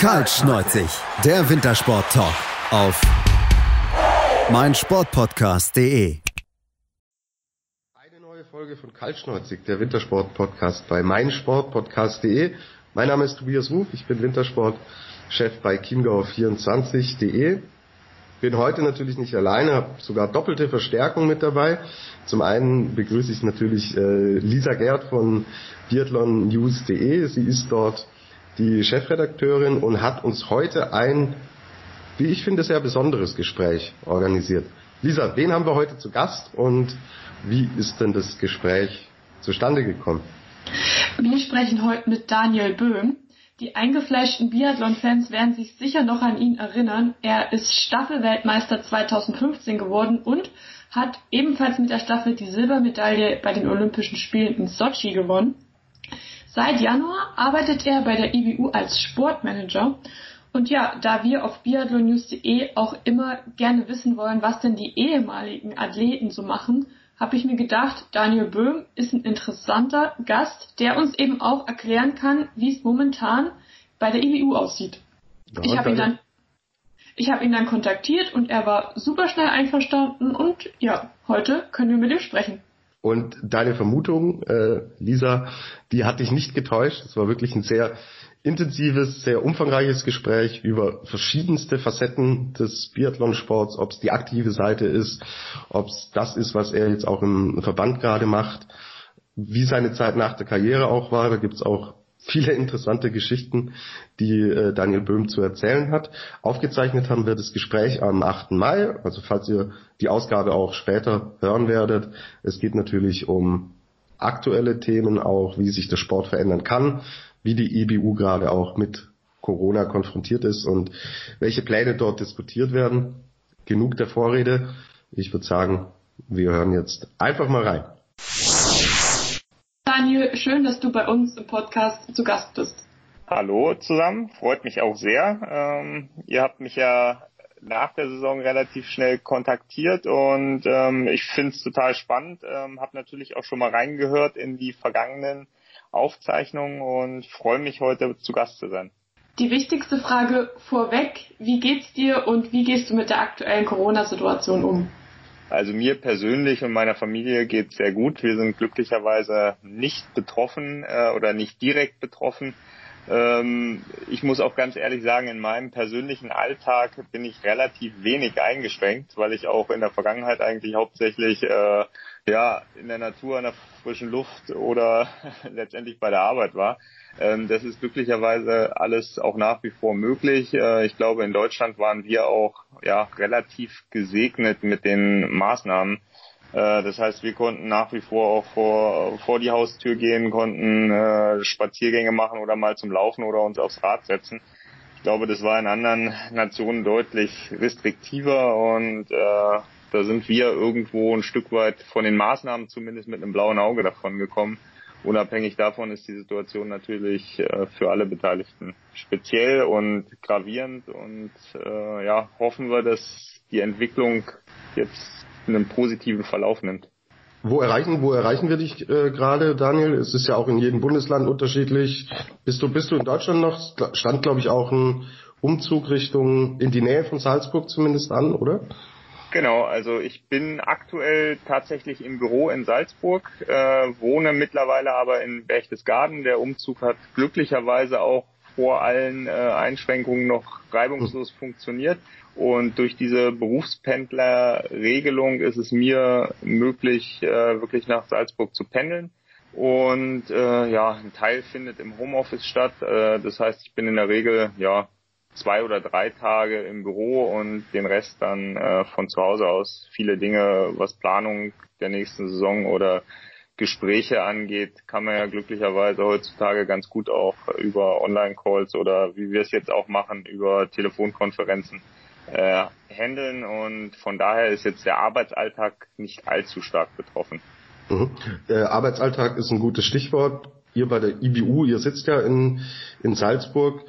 Kaltschneuzig, der Wintersport-Talk auf meinsportpodcast.de. Eine neue Folge von Kaltschneuzig, der Wintersport-Podcast bei meinsportpodcast.de. Mein Name ist Tobias Ruf, ich bin Wintersportchef bei chiemgau24.de. Bin heute natürlich nicht alleine, habe sogar doppelte Verstärkung mit dabei. Zum einen begrüße ich natürlich äh, Lisa Gerd von biathlonnews.de. Sie ist dort die Chefredakteurin und hat uns heute ein, wie ich finde, sehr besonderes Gespräch organisiert. Lisa, wen haben wir heute zu Gast und wie ist denn das Gespräch zustande gekommen? Wir sprechen heute mit Daniel Böhm. Die eingefleischten Biathlon-Fans werden sich sicher noch an ihn erinnern. Er ist Staffelweltmeister 2015 geworden und hat ebenfalls mit der Staffel die Silbermedaille bei den Olympischen Spielen in Sochi gewonnen. Seit Januar arbeitet er bei der IBU als Sportmanager. Und ja, da wir auf biathlonnews.de auch immer gerne wissen wollen, was denn die ehemaligen Athleten so machen, habe ich mir gedacht, Daniel Böhm ist ein interessanter Gast, der uns eben auch erklären kann, wie es momentan bei der IBU aussieht. Ja, ich habe ihn dann ich habe ihn dann kontaktiert und er war super schnell einverstanden und ja, heute können wir mit ihm sprechen. Und deine Vermutung, äh, Lisa, die hat dich nicht getäuscht. Es war wirklich ein sehr intensives, sehr umfangreiches Gespräch über verschiedenste Facetten des Biathlonsports, ob es die aktive Seite ist, ob es das ist, was er jetzt auch im Verband gerade macht, wie seine Zeit nach der Karriere auch war. Da gibt's auch viele interessante Geschichten, die äh, Daniel Böhm zu erzählen hat. Aufgezeichnet haben wir das Gespräch am 8. Mai, also falls ihr die Ausgabe auch später hören werdet. Es geht natürlich um aktuelle Themen auch, wie sich der Sport verändern kann, wie die EBU gerade auch mit Corona konfrontiert ist und welche Pläne dort diskutiert werden. Genug der Vorrede. Ich würde sagen, wir hören jetzt einfach mal rein. Daniel, schön, dass du bei uns im Podcast zu Gast bist. Hallo zusammen, freut mich auch sehr. Ähm, ihr habt mich ja nach der Saison relativ schnell kontaktiert und ähm, ich finde es total spannend. Ähm, habe natürlich auch schon mal reingehört in die vergangenen Aufzeichnungen und freue mich heute zu Gast zu sein. Die wichtigste Frage vorweg, wie geht's dir und wie gehst du mit der aktuellen Corona-Situation um? Also mir persönlich und meiner Familie geht sehr gut. Wir sind glücklicherweise nicht betroffen äh, oder nicht direkt betroffen. Ähm, ich muss auch ganz ehrlich sagen, in meinem persönlichen Alltag bin ich relativ wenig eingeschränkt, weil ich auch in der Vergangenheit eigentlich hauptsächlich äh, ja in der Natur, in der frischen Luft oder letztendlich bei der Arbeit war. Ähm, das ist glücklicherweise alles auch nach wie vor möglich. Äh, ich glaube, in Deutschland waren wir auch ja relativ gesegnet mit den Maßnahmen. Äh, das heißt, wir konnten nach wie vor auch vor, vor die Haustür gehen, konnten äh, Spaziergänge machen oder mal zum Laufen oder uns aufs Rad setzen. Ich glaube, das war in anderen Nationen deutlich restriktiver und äh, da sind wir irgendwo ein Stück weit von den Maßnahmen zumindest mit einem blauen Auge davon gekommen. Unabhängig davon ist die Situation natürlich äh, für alle Beteiligten speziell und gravierend und äh, ja, hoffen wir, dass die Entwicklung jetzt einen positiven Verlauf nimmt. Wo erreichen, wo erreichen wir dich äh, gerade, Daniel? Es ist ja auch in jedem Bundesland unterschiedlich. Bist du, bist du in Deutschland noch? Stand, glaube ich, auch ein Umzug Richtung in die Nähe von Salzburg zumindest an, oder? Genau, also ich bin aktuell tatsächlich im Büro in Salzburg, äh, wohne mittlerweile aber in Berchtesgaden. Der Umzug hat glücklicherweise auch vor allen äh, Einschränkungen noch reibungslos funktioniert. Und durch diese Berufspendlerregelung ist es mir möglich, äh, wirklich nach Salzburg zu pendeln. Und äh, ja, ein Teil findet im Homeoffice statt. Äh, das heißt, ich bin in der Regel ja zwei oder drei Tage im Büro und den Rest dann äh, von zu Hause aus. Viele Dinge, was Planung der nächsten Saison oder Gespräche angeht, kann man ja glücklicherweise heutzutage ganz gut auch über Online-Calls oder wie wir es jetzt auch machen, über Telefonkonferenzen äh, handeln und von daher ist jetzt der Arbeitsalltag nicht allzu stark betroffen. Mhm. Der Arbeitsalltag ist ein gutes Stichwort. Ihr bei der IBU, ihr sitzt ja in, in Salzburg.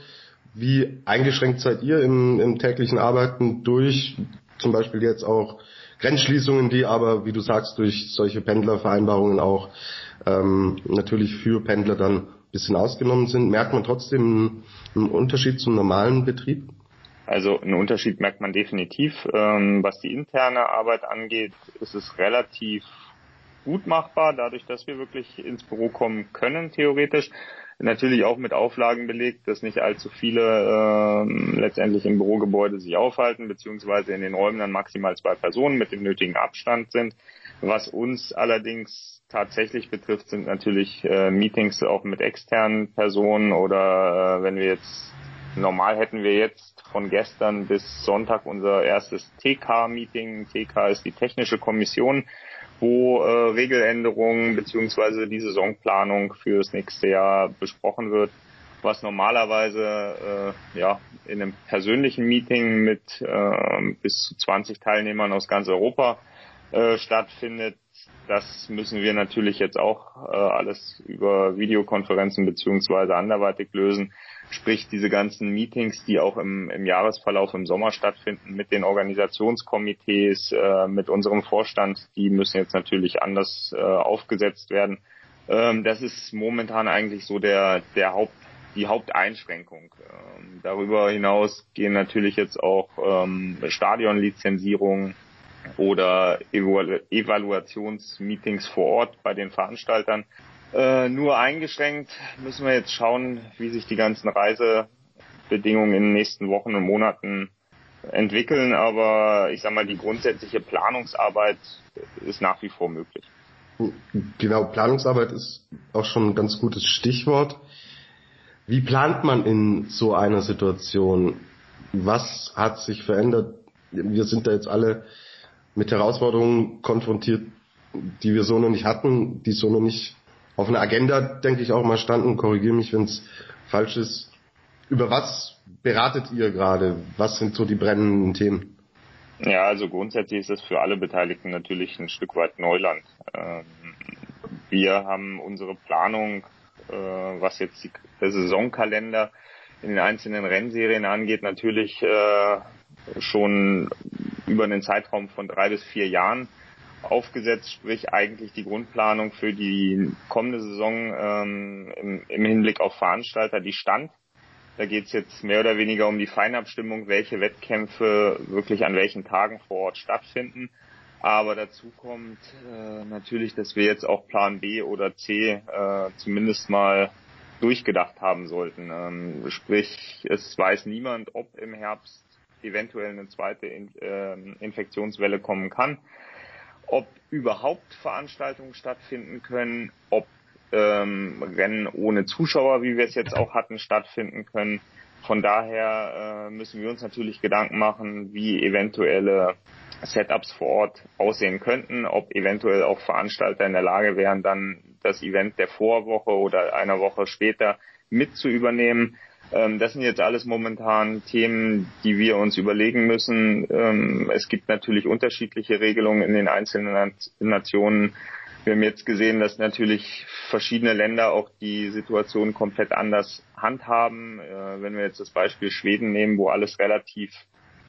Wie eingeschränkt seid ihr im, im täglichen Arbeiten durch zum Beispiel jetzt auch Grenzschließungen, die aber, wie du sagst, durch solche Pendlervereinbarungen auch ähm, natürlich für Pendler dann bisschen ausgenommen sind, merkt man trotzdem einen Unterschied zum normalen Betrieb? Also einen Unterschied merkt man definitiv. Ähm, was die interne Arbeit angeht, ist es relativ gut machbar, dadurch, dass wir wirklich ins Büro kommen können, theoretisch. Natürlich auch mit Auflagen belegt, dass nicht allzu viele äh, letztendlich im Bürogebäude sich aufhalten, beziehungsweise in den Räumen dann maximal zwei Personen mit dem nötigen Abstand sind. Was uns allerdings tatsächlich betrifft, sind natürlich äh, Meetings auch mit externen Personen oder äh, wenn wir jetzt normal hätten wir jetzt von gestern bis Sonntag unser erstes TK-Meeting. TK ist die technische Kommission wo äh, Regeländerungen beziehungsweise die Saisonplanung für das nächste Jahr besprochen wird, was normalerweise äh, ja in einem persönlichen Meeting mit äh, bis zu 20 Teilnehmern aus ganz Europa äh, stattfindet. Das müssen wir natürlich jetzt auch äh, alles über Videokonferenzen beziehungsweise anderweitig lösen. Sprich, diese ganzen Meetings, die auch im, im Jahresverlauf im Sommer stattfinden, mit den Organisationskomitees, äh, mit unserem Vorstand, die müssen jetzt natürlich anders äh, aufgesetzt werden. Ähm, das ist momentan eigentlich so der, der Haupt, die Haupteinschränkung. Ähm, darüber hinaus gehen natürlich jetzt auch ähm, Stadionlizenzierungen oder Evalu Evaluationsmeetings vor Ort bei den Veranstaltern äh, nur eingeschränkt müssen wir jetzt schauen, wie sich die ganzen Reisebedingungen in den nächsten Wochen und Monaten entwickeln. Aber ich sag mal, die grundsätzliche Planungsarbeit ist nach wie vor möglich. Genau, Planungsarbeit ist auch schon ein ganz gutes Stichwort. Wie plant man in so einer Situation? Was hat sich verändert? Wir sind da jetzt alle mit Herausforderungen konfrontiert, die wir so noch nicht hatten, die so noch nicht auf einer Agenda, denke ich, auch mal standen. Korrigiere mich, wenn es falsch ist. Über was beratet ihr gerade? Was sind so die brennenden Themen? Ja, also grundsätzlich ist es für alle Beteiligten natürlich ein Stück weit Neuland. Ähm, wir haben unsere Planung, äh, was jetzt der Saisonkalender in den einzelnen Rennserien angeht, natürlich äh, schon über einen Zeitraum von drei bis vier Jahren aufgesetzt, sprich eigentlich die Grundplanung für die kommende Saison ähm, im, im Hinblick auf Veranstalter, die stand. Da geht es jetzt mehr oder weniger um die Feinabstimmung, welche Wettkämpfe wirklich an welchen Tagen vor Ort stattfinden. Aber dazu kommt äh, natürlich, dass wir jetzt auch Plan B oder C äh, zumindest mal durchgedacht haben sollten. Ähm, sprich, es weiß niemand, ob im Herbst eventuell eine zweite In äh, Infektionswelle kommen kann ob überhaupt Veranstaltungen stattfinden können, ob ähm, Rennen ohne Zuschauer, wie wir es jetzt auch hatten, stattfinden können. Von daher äh, müssen wir uns natürlich Gedanken machen, wie eventuelle Setups vor Ort aussehen könnten, ob eventuell auch Veranstalter in der Lage wären, dann das Event der Vorwoche oder einer Woche später mit zu übernehmen. Ähm, das sind jetzt alles momentan Themen, die wir uns überlegen müssen. Ähm, es gibt natürlich unterschiedliche Regelungen in den einzelnen Nationen. Wir haben jetzt gesehen, dass natürlich verschiedene Länder auch die Situation komplett anders handhaben. Äh, wenn wir jetzt das Beispiel Schweden nehmen, wo alles relativ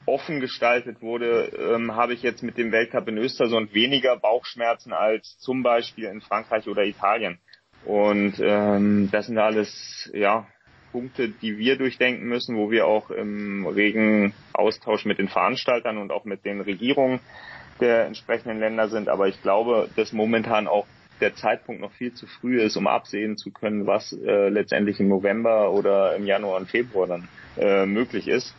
offen gestaltet wurde, ähm, habe ich jetzt mit dem Weltcup in Östersund weniger Bauchschmerzen als zum Beispiel in Frankreich oder Italien. Und ähm, das sind alles ja Punkte, die wir durchdenken müssen, wo wir auch im regen Austausch mit den Veranstaltern und auch mit den Regierungen der entsprechenden Länder sind. Aber ich glaube, dass momentan auch der Zeitpunkt noch viel zu früh ist, um absehen zu können, was äh, letztendlich im November oder im Januar und Februar dann äh, möglich ist.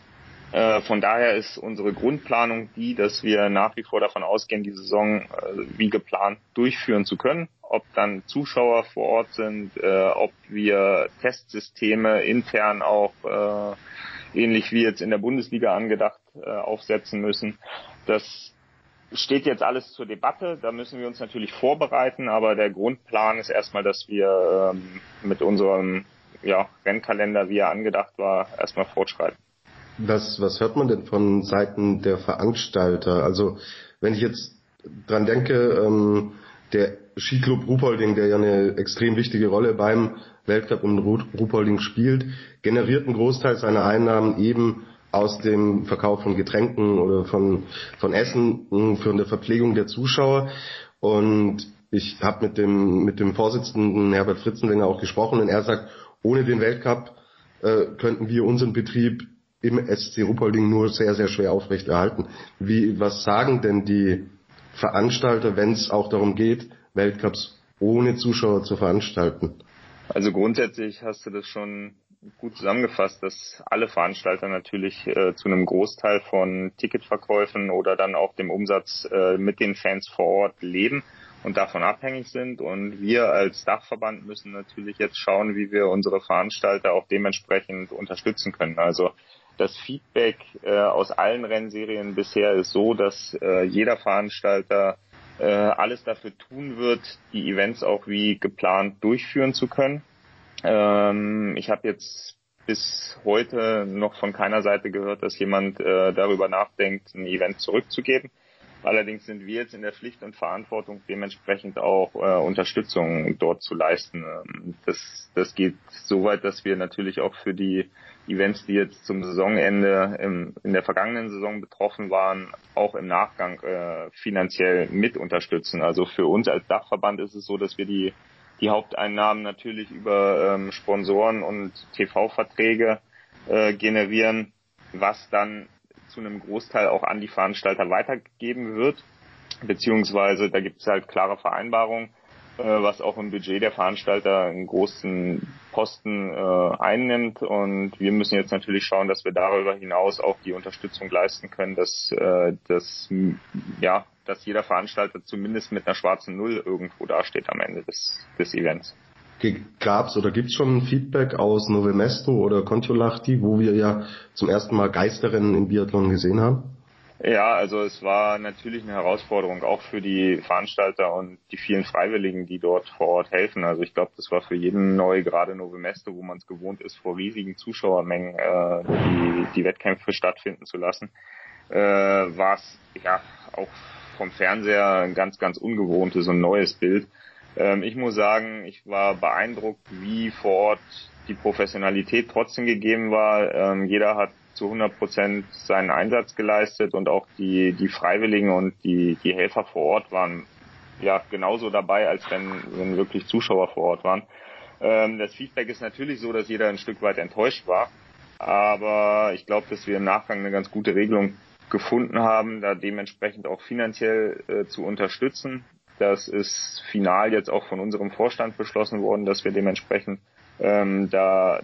Äh, von daher ist unsere Grundplanung die, dass wir nach wie vor davon ausgehen, die Saison äh, wie geplant durchführen zu können ob dann Zuschauer vor Ort sind, äh, ob wir Testsysteme intern auch äh, ähnlich wie jetzt in der Bundesliga angedacht äh, aufsetzen müssen. Das steht jetzt alles zur Debatte. Da müssen wir uns natürlich vorbereiten, aber der Grundplan ist erstmal, dass wir ähm, mit unserem ja, Rennkalender, wie er angedacht war, erstmal fortschreiten. Was, was hört man denn von Seiten der Veranstalter? Also wenn ich jetzt dran denke, ähm, der Skiclub Ruhpolding, der ja eine extrem wichtige Rolle beim Weltcup in Ruhpolding spielt, generiert einen Großteil seiner Einnahmen eben aus dem Verkauf von Getränken oder von, von Essen für eine Verpflegung der Zuschauer. Und ich habe mit dem, mit dem Vorsitzenden Herbert Fritzenwenger auch gesprochen und er sagt, ohne den Weltcup äh, könnten wir unseren Betrieb im SC Ruppolding nur sehr, sehr schwer aufrechterhalten. Wie, was sagen denn die Veranstalter, wenn es auch darum geht, Weltcups ohne Zuschauer zu veranstalten? Also grundsätzlich hast du das schon gut zusammengefasst, dass alle Veranstalter natürlich äh, zu einem Großteil von Ticketverkäufen oder dann auch dem Umsatz äh, mit den Fans vor Ort leben und davon abhängig sind. Und wir als Dachverband müssen natürlich jetzt schauen, wie wir unsere Veranstalter auch dementsprechend unterstützen können. Also das Feedback äh, aus allen Rennserien bisher ist so, dass äh, jeder Veranstalter äh, alles dafür tun wird, die Events auch wie geplant durchführen zu können. Ähm, ich habe jetzt bis heute noch von keiner Seite gehört, dass jemand äh, darüber nachdenkt, ein Event zurückzugeben. Allerdings sind wir jetzt in der Pflicht und Verantwortung, dementsprechend auch äh, Unterstützung dort zu leisten. Das, das geht so weit, dass wir natürlich auch für die Events, die jetzt zum Saisonende im, in der vergangenen Saison betroffen waren, auch im Nachgang äh, finanziell mit unterstützen. Also für uns als Dachverband ist es so, dass wir die, die Haupteinnahmen natürlich über ähm, Sponsoren und TV-Verträge äh, generieren, was dann zu einem Großteil auch an die Veranstalter weitergegeben wird. Beziehungsweise da gibt es halt klare Vereinbarungen, äh, was auch im Budget der Veranstalter einen großen Posten äh, einnimmt. Und wir müssen jetzt natürlich schauen, dass wir darüber hinaus auch die Unterstützung leisten können, dass, äh, dass, ja, dass jeder Veranstalter zumindest mit einer schwarzen Null irgendwo dasteht am Ende des, des Events. Gab's oder gibt's schon Feedback aus Novemesto oder Kontiolahti, wo wir ja zum ersten Mal Geisterrennen im Biathlon gesehen haben? Ja, also es war natürlich eine Herausforderung auch für die Veranstalter und die vielen Freiwilligen, die dort vor Ort helfen. Also ich glaube, das war für jeden neu, gerade Novemesto, wo man es gewohnt ist, vor riesigen Zuschauermengen äh, die, die Wettkämpfe stattfinden zu lassen, äh, war es ja auch vom Fernseher ein ganz, ganz ungewohntes und neues Bild. Ähm, ich muss sagen, ich war beeindruckt, wie vor Ort die Professionalität trotzdem gegeben war. Ähm, jeder hat zu 100 Prozent seinen Einsatz geleistet und auch die, die Freiwilligen und die, die Helfer vor Ort waren ja genauso dabei, als wenn, wenn wirklich Zuschauer vor Ort waren. Ähm, das Feedback ist natürlich so, dass jeder ein Stück weit enttäuscht war. Aber ich glaube, dass wir im Nachgang eine ganz gute Regelung gefunden haben, da dementsprechend auch finanziell äh, zu unterstützen. Das ist final jetzt auch von unserem Vorstand beschlossen worden, dass wir dementsprechend ähm, da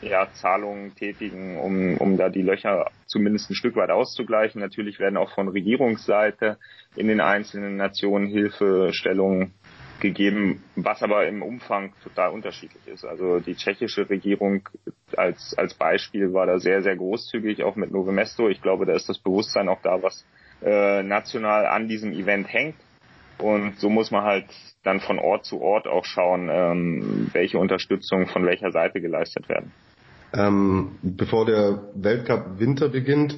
ja, Zahlungen tätigen, um, um da die Löcher zumindest ein Stück weit auszugleichen. Natürlich werden auch von Regierungsseite in den einzelnen Nationen Hilfestellungen gegeben, was aber im Umfang total unterschiedlich ist. Also die tschechische Regierung als, als Beispiel war da sehr, sehr großzügig, auch mit Novemesto. Ich glaube, da ist das Bewusstsein auch da, was äh, national an diesem Event hängt. Und so muss man halt dann von Ort zu Ort auch schauen, ähm, welche Unterstützung von welcher Seite geleistet werden. Ähm, bevor der Weltcup Winter beginnt,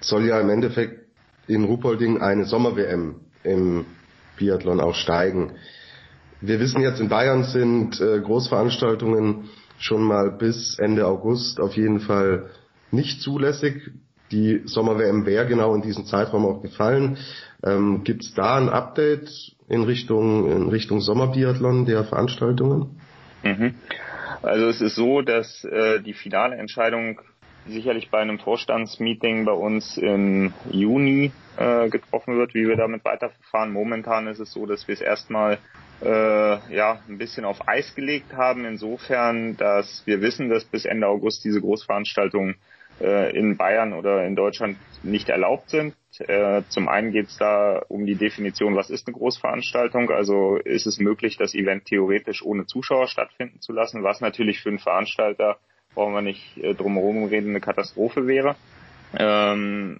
soll ja im Endeffekt in Ruhpolding eine Sommer-WM im Biathlon auch steigen. Wir wissen jetzt, in Bayern sind äh, Großveranstaltungen schon mal bis Ende August auf jeden Fall nicht zulässig. Die Sommer-WM wäre genau in diesen Zeitraum auch gefallen. Ähm, Gibt es da ein Update in Richtung, in Richtung Sommerbiathlon der Veranstaltungen? Mhm. Also es ist so, dass äh, die finale Entscheidung sicherlich bei einem Vorstandsmeeting bei uns im Juni äh, getroffen wird, wie wir damit weiterverfahren. Momentan ist es so, dass wir es erstmal äh, ja ein bisschen auf Eis gelegt haben, insofern, dass wir wissen, dass bis Ende August diese Großveranstaltungen äh, in Bayern oder in Deutschland nicht erlaubt sind. Äh, zum einen geht es da um die Definition, was ist eine Großveranstaltung? Also ist es möglich, das Event theoretisch ohne Zuschauer stattfinden zu lassen, was natürlich für einen Veranstalter, brauchen wir nicht äh, drumherum reden, eine Katastrophe wäre. Ähm,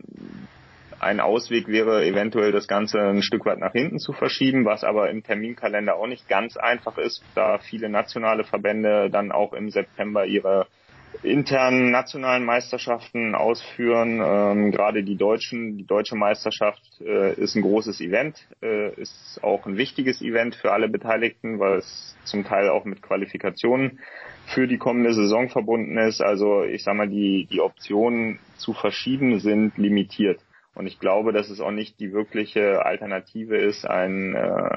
ein Ausweg wäre eventuell das Ganze ein Stück weit nach hinten zu verschieben, was aber im Terminkalender auch nicht ganz einfach ist, da viele nationale Verbände dann auch im September ihre internen nationalen Meisterschaften ausführen. Ähm, gerade die deutschen, die deutsche Meisterschaft äh, ist ein großes Event, äh, ist auch ein wichtiges Event für alle Beteiligten, weil es zum Teil auch mit Qualifikationen für die kommende Saison verbunden ist. Also ich sage mal, die, die Optionen zu verschieben sind limitiert. Und ich glaube, dass es auch nicht die wirkliche Alternative ist, ein, äh,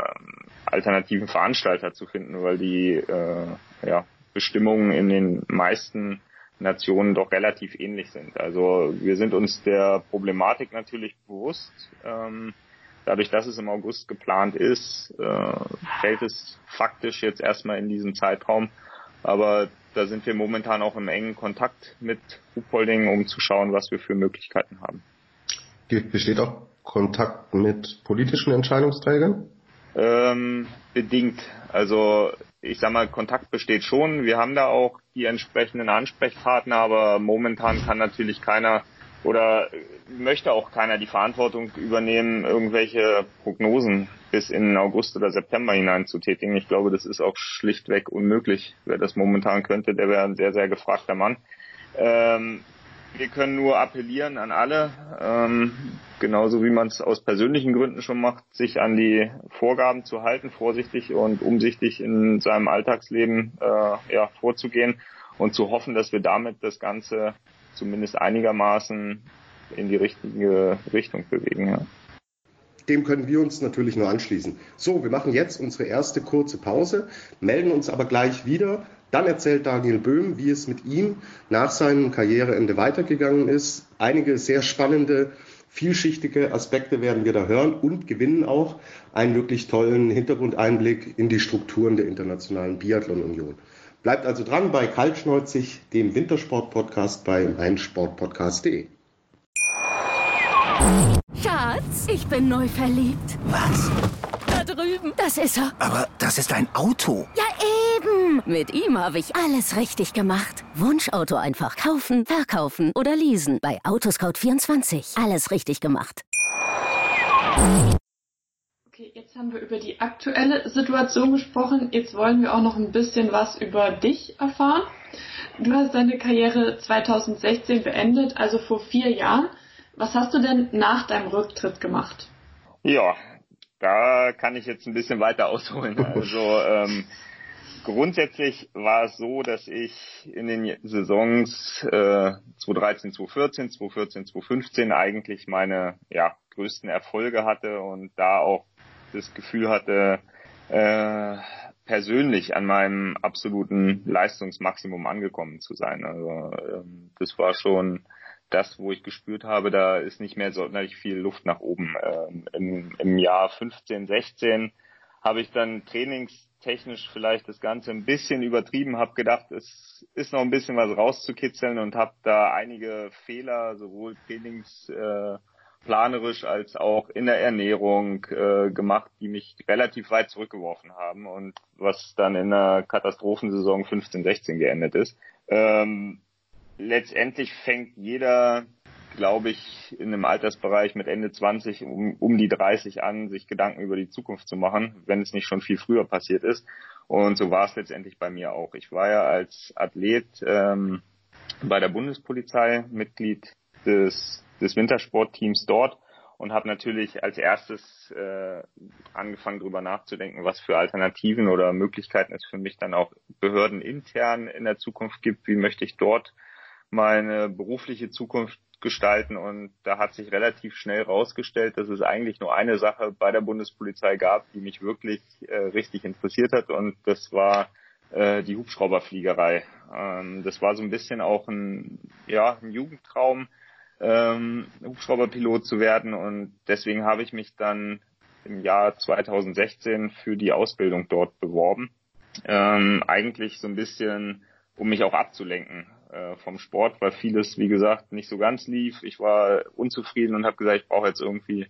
alternativen Veranstalter zu finden, weil die äh, ja, Bestimmungen in den meisten Nationen doch relativ ähnlich sind. Also wir sind uns der Problematik natürlich bewusst. Ähm, dadurch, dass es im August geplant ist, äh, fällt es faktisch jetzt erstmal in diesen Zeitraum. Aber da sind wir momentan auch im engen Kontakt mit Ruhpolding, um zu schauen, was wir für Möglichkeiten haben. Besteht auch Kontakt mit politischen Entscheidungsträgern? Ähm, bedingt. Also ich sag mal, Kontakt besteht schon. Wir haben da auch die entsprechenden Ansprechpartner, aber momentan kann natürlich keiner oder möchte auch keiner die Verantwortung übernehmen, irgendwelche Prognosen bis in August oder September hinein zu tätigen. Ich glaube, das ist auch schlichtweg unmöglich. Wer das momentan könnte, der wäre ein sehr, sehr gefragter Mann. Ähm, wir können nur appellieren an alle, ähm, genauso wie man es aus persönlichen Gründen schon macht, sich an die Vorgaben zu halten, vorsichtig und umsichtig in seinem Alltagsleben äh, ja, vorzugehen und zu hoffen, dass wir damit das Ganze zumindest einigermaßen in die richtige Richtung bewegen. Ja. Dem können wir uns natürlich nur anschließen. So, wir machen jetzt unsere erste kurze Pause, melden uns aber gleich wieder dann erzählt Daniel Böhm, wie es mit ihm nach seinem Karriereende weitergegangen ist. Einige sehr spannende, vielschichtige Aspekte werden wir da hören und gewinnen auch einen wirklich tollen Hintergrundeinblick in die Strukturen der Internationalen Biathlon Union. Bleibt also dran bei Kaltschneuzig, dem Wintersport-Podcast bei meinsportpodcast.de. Schatz, ich bin neu verliebt. Was? Da drüben. Das ist er. Aber das ist ein Auto. Ja, eben. Mit ihm habe ich alles richtig gemacht. Wunschauto einfach kaufen, verkaufen oder leasen. Bei Autoscout24. Alles richtig gemacht. Okay, jetzt haben wir über die aktuelle Situation gesprochen. Jetzt wollen wir auch noch ein bisschen was über dich erfahren. Du hast deine Karriere 2016 beendet, also vor vier Jahren. Was hast du denn nach deinem Rücktritt gemacht? Ja, da kann ich jetzt ein bisschen weiter ausholen. Also ähm, grundsätzlich war es so, dass ich in den Saisons äh, 2013, 2014, 2014, 2015 eigentlich meine ja, größten Erfolge hatte und da auch das Gefühl hatte, äh, persönlich an meinem absoluten Leistungsmaximum angekommen zu sein. Also ähm, das war schon das, wo ich gespürt habe, da ist nicht mehr sonderlich viel Luft nach oben. Ähm, im, Im Jahr 15, 16 habe ich dann trainingstechnisch vielleicht das Ganze ein bisschen übertrieben, habe gedacht, es ist noch ein bisschen was rauszukitzeln und habe da einige Fehler, sowohl trainingsplanerisch äh, als auch in der Ernährung äh, gemacht, die mich relativ weit zurückgeworfen haben und was dann in der Katastrophensaison 15, 16 geendet ist. Ähm, letztendlich fängt jeder, glaube ich, in einem Altersbereich mit Ende 20 um, um die 30 an, sich Gedanken über die Zukunft zu machen, wenn es nicht schon viel früher passiert ist. Und so war es letztendlich bei mir auch. Ich war ja als Athlet ähm, bei der Bundespolizei Mitglied des, des Wintersportteams dort und habe natürlich als erstes äh, angefangen, darüber nachzudenken, was für Alternativen oder Möglichkeiten es für mich dann auch behördenintern in der Zukunft gibt. Wie möchte ich dort meine berufliche Zukunft gestalten und da hat sich relativ schnell rausgestellt, dass es eigentlich nur eine Sache bei der Bundespolizei gab, die mich wirklich äh, richtig interessiert hat und das war äh, die Hubschrauberfliegerei. Ähm, das war so ein bisschen auch ein, ja, ein Jugendtraum, ähm, Hubschrauberpilot zu werden und deswegen habe ich mich dann im Jahr 2016 für die Ausbildung dort beworben. Ähm, eigentlich so ein bisschen, um mich auch abzulenken äh, vom Sport, weil vieles, wie gesagt, nicht so ganz lief. Ich war unzufrieden und habe gesagt, ich brauche jetzt irgendwie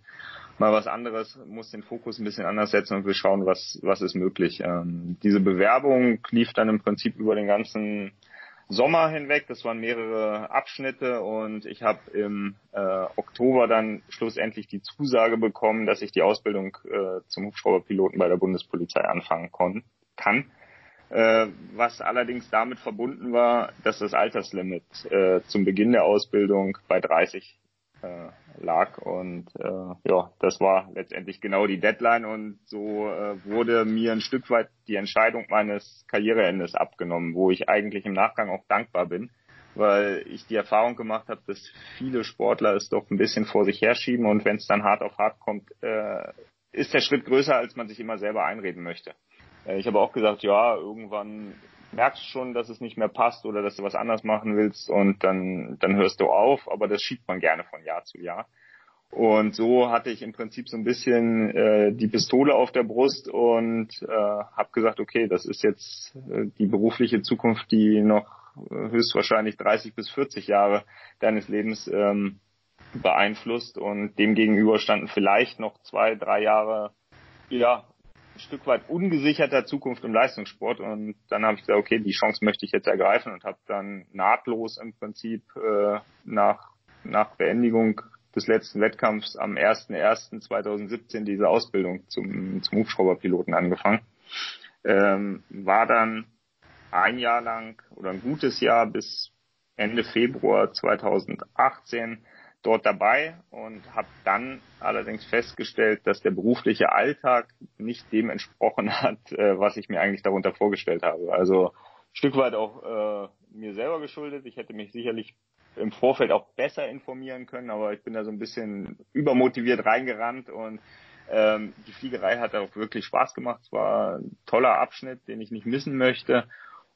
mal was anderes, muss den Fokus ein bisschen anders setzen und wir schauen, was, was ist möglich. Ähm, diese Bewerbung lief dann im Prinzip über den ganzen Sommer hinweg. Das waren mehrere Abschnitte und ich habe im äh, Oktober dann schlussendlich die Zusage bekommen, dass ich die Ausbildung äh, zum Hubschrauberpiloten bei der Bundespolizei anfangen kann was allerdings damit verbunden war, dass das Alterslimit äh, zum Beginn der Ausbildung bei 30 äh, lag. Und äh, ja, das war letztendlich genau die Deadline. Und so äh, wurde mir ein Stück weit die Entscheidung meines Karriereendes abgenommen, wo ich eigentlich im Nachgang auch dankbar bin, weil ich die Erfahrung gemacht habe, dass viele Sportler es doch ein bisschen vor sich herschieben. Und wenn es dann hart auf hart kommt, äh, ist der Schritt größer, als man sich immer selber einreden möchte. Äh, ich habe auch gesagt, ja, irgendwann merkst du schon, dass es nicht mehr passt oder dass du was anders machen willst und dann, dann hörst du auf, aber das schiebt man gerne von Jahr zu Jahr. Und so hatte ich im Prinzip so ein bisschen äh, die Pistole auf der Brust und äh, habe gesagt, okay, das ist jetzt äh, die berufliche Zukunft, die noch höchstwahrscheinlich 30 bis 40 Jahre deines Lebens ähm, beeinflusst und dem gegenüber standen vielleicht noch zwei, drei Jahre, ja, Stück weit ungesicherter Zukunft im Leistungssport und dann habe ich gesagt, okay, die Chance möchte ich jetzt ergreifen und habe dann nahtlos im Prinzip äh, nach nach Beendigung des letzten Wettkampfs am 01.01.2017 diese Ausbildung zum, zum Hubschrauberpiloten angefangen. Ähm, war dann ein Jahr lang oder ein gutes Jahr bis Ende Februar 2018 dort dabei und habe dann allerdings festgestellt, dass der berufliche Alltag nicht dem entsprochen hat, äh, was ich mir eigentlich darunter vorgestellt habe. Also ein Stück weit auch äh, mir selber geschuldet. Ich hätte mich sicherlich im Vorfeld auch besser informieren können, aber ich bin da so ein bisschen übermotiviert reingerannt und ähm, die Fliegerei hat auch wirklich Spaß gemacht. Es war ein toller Abschnitt, den ich nicht missen möchte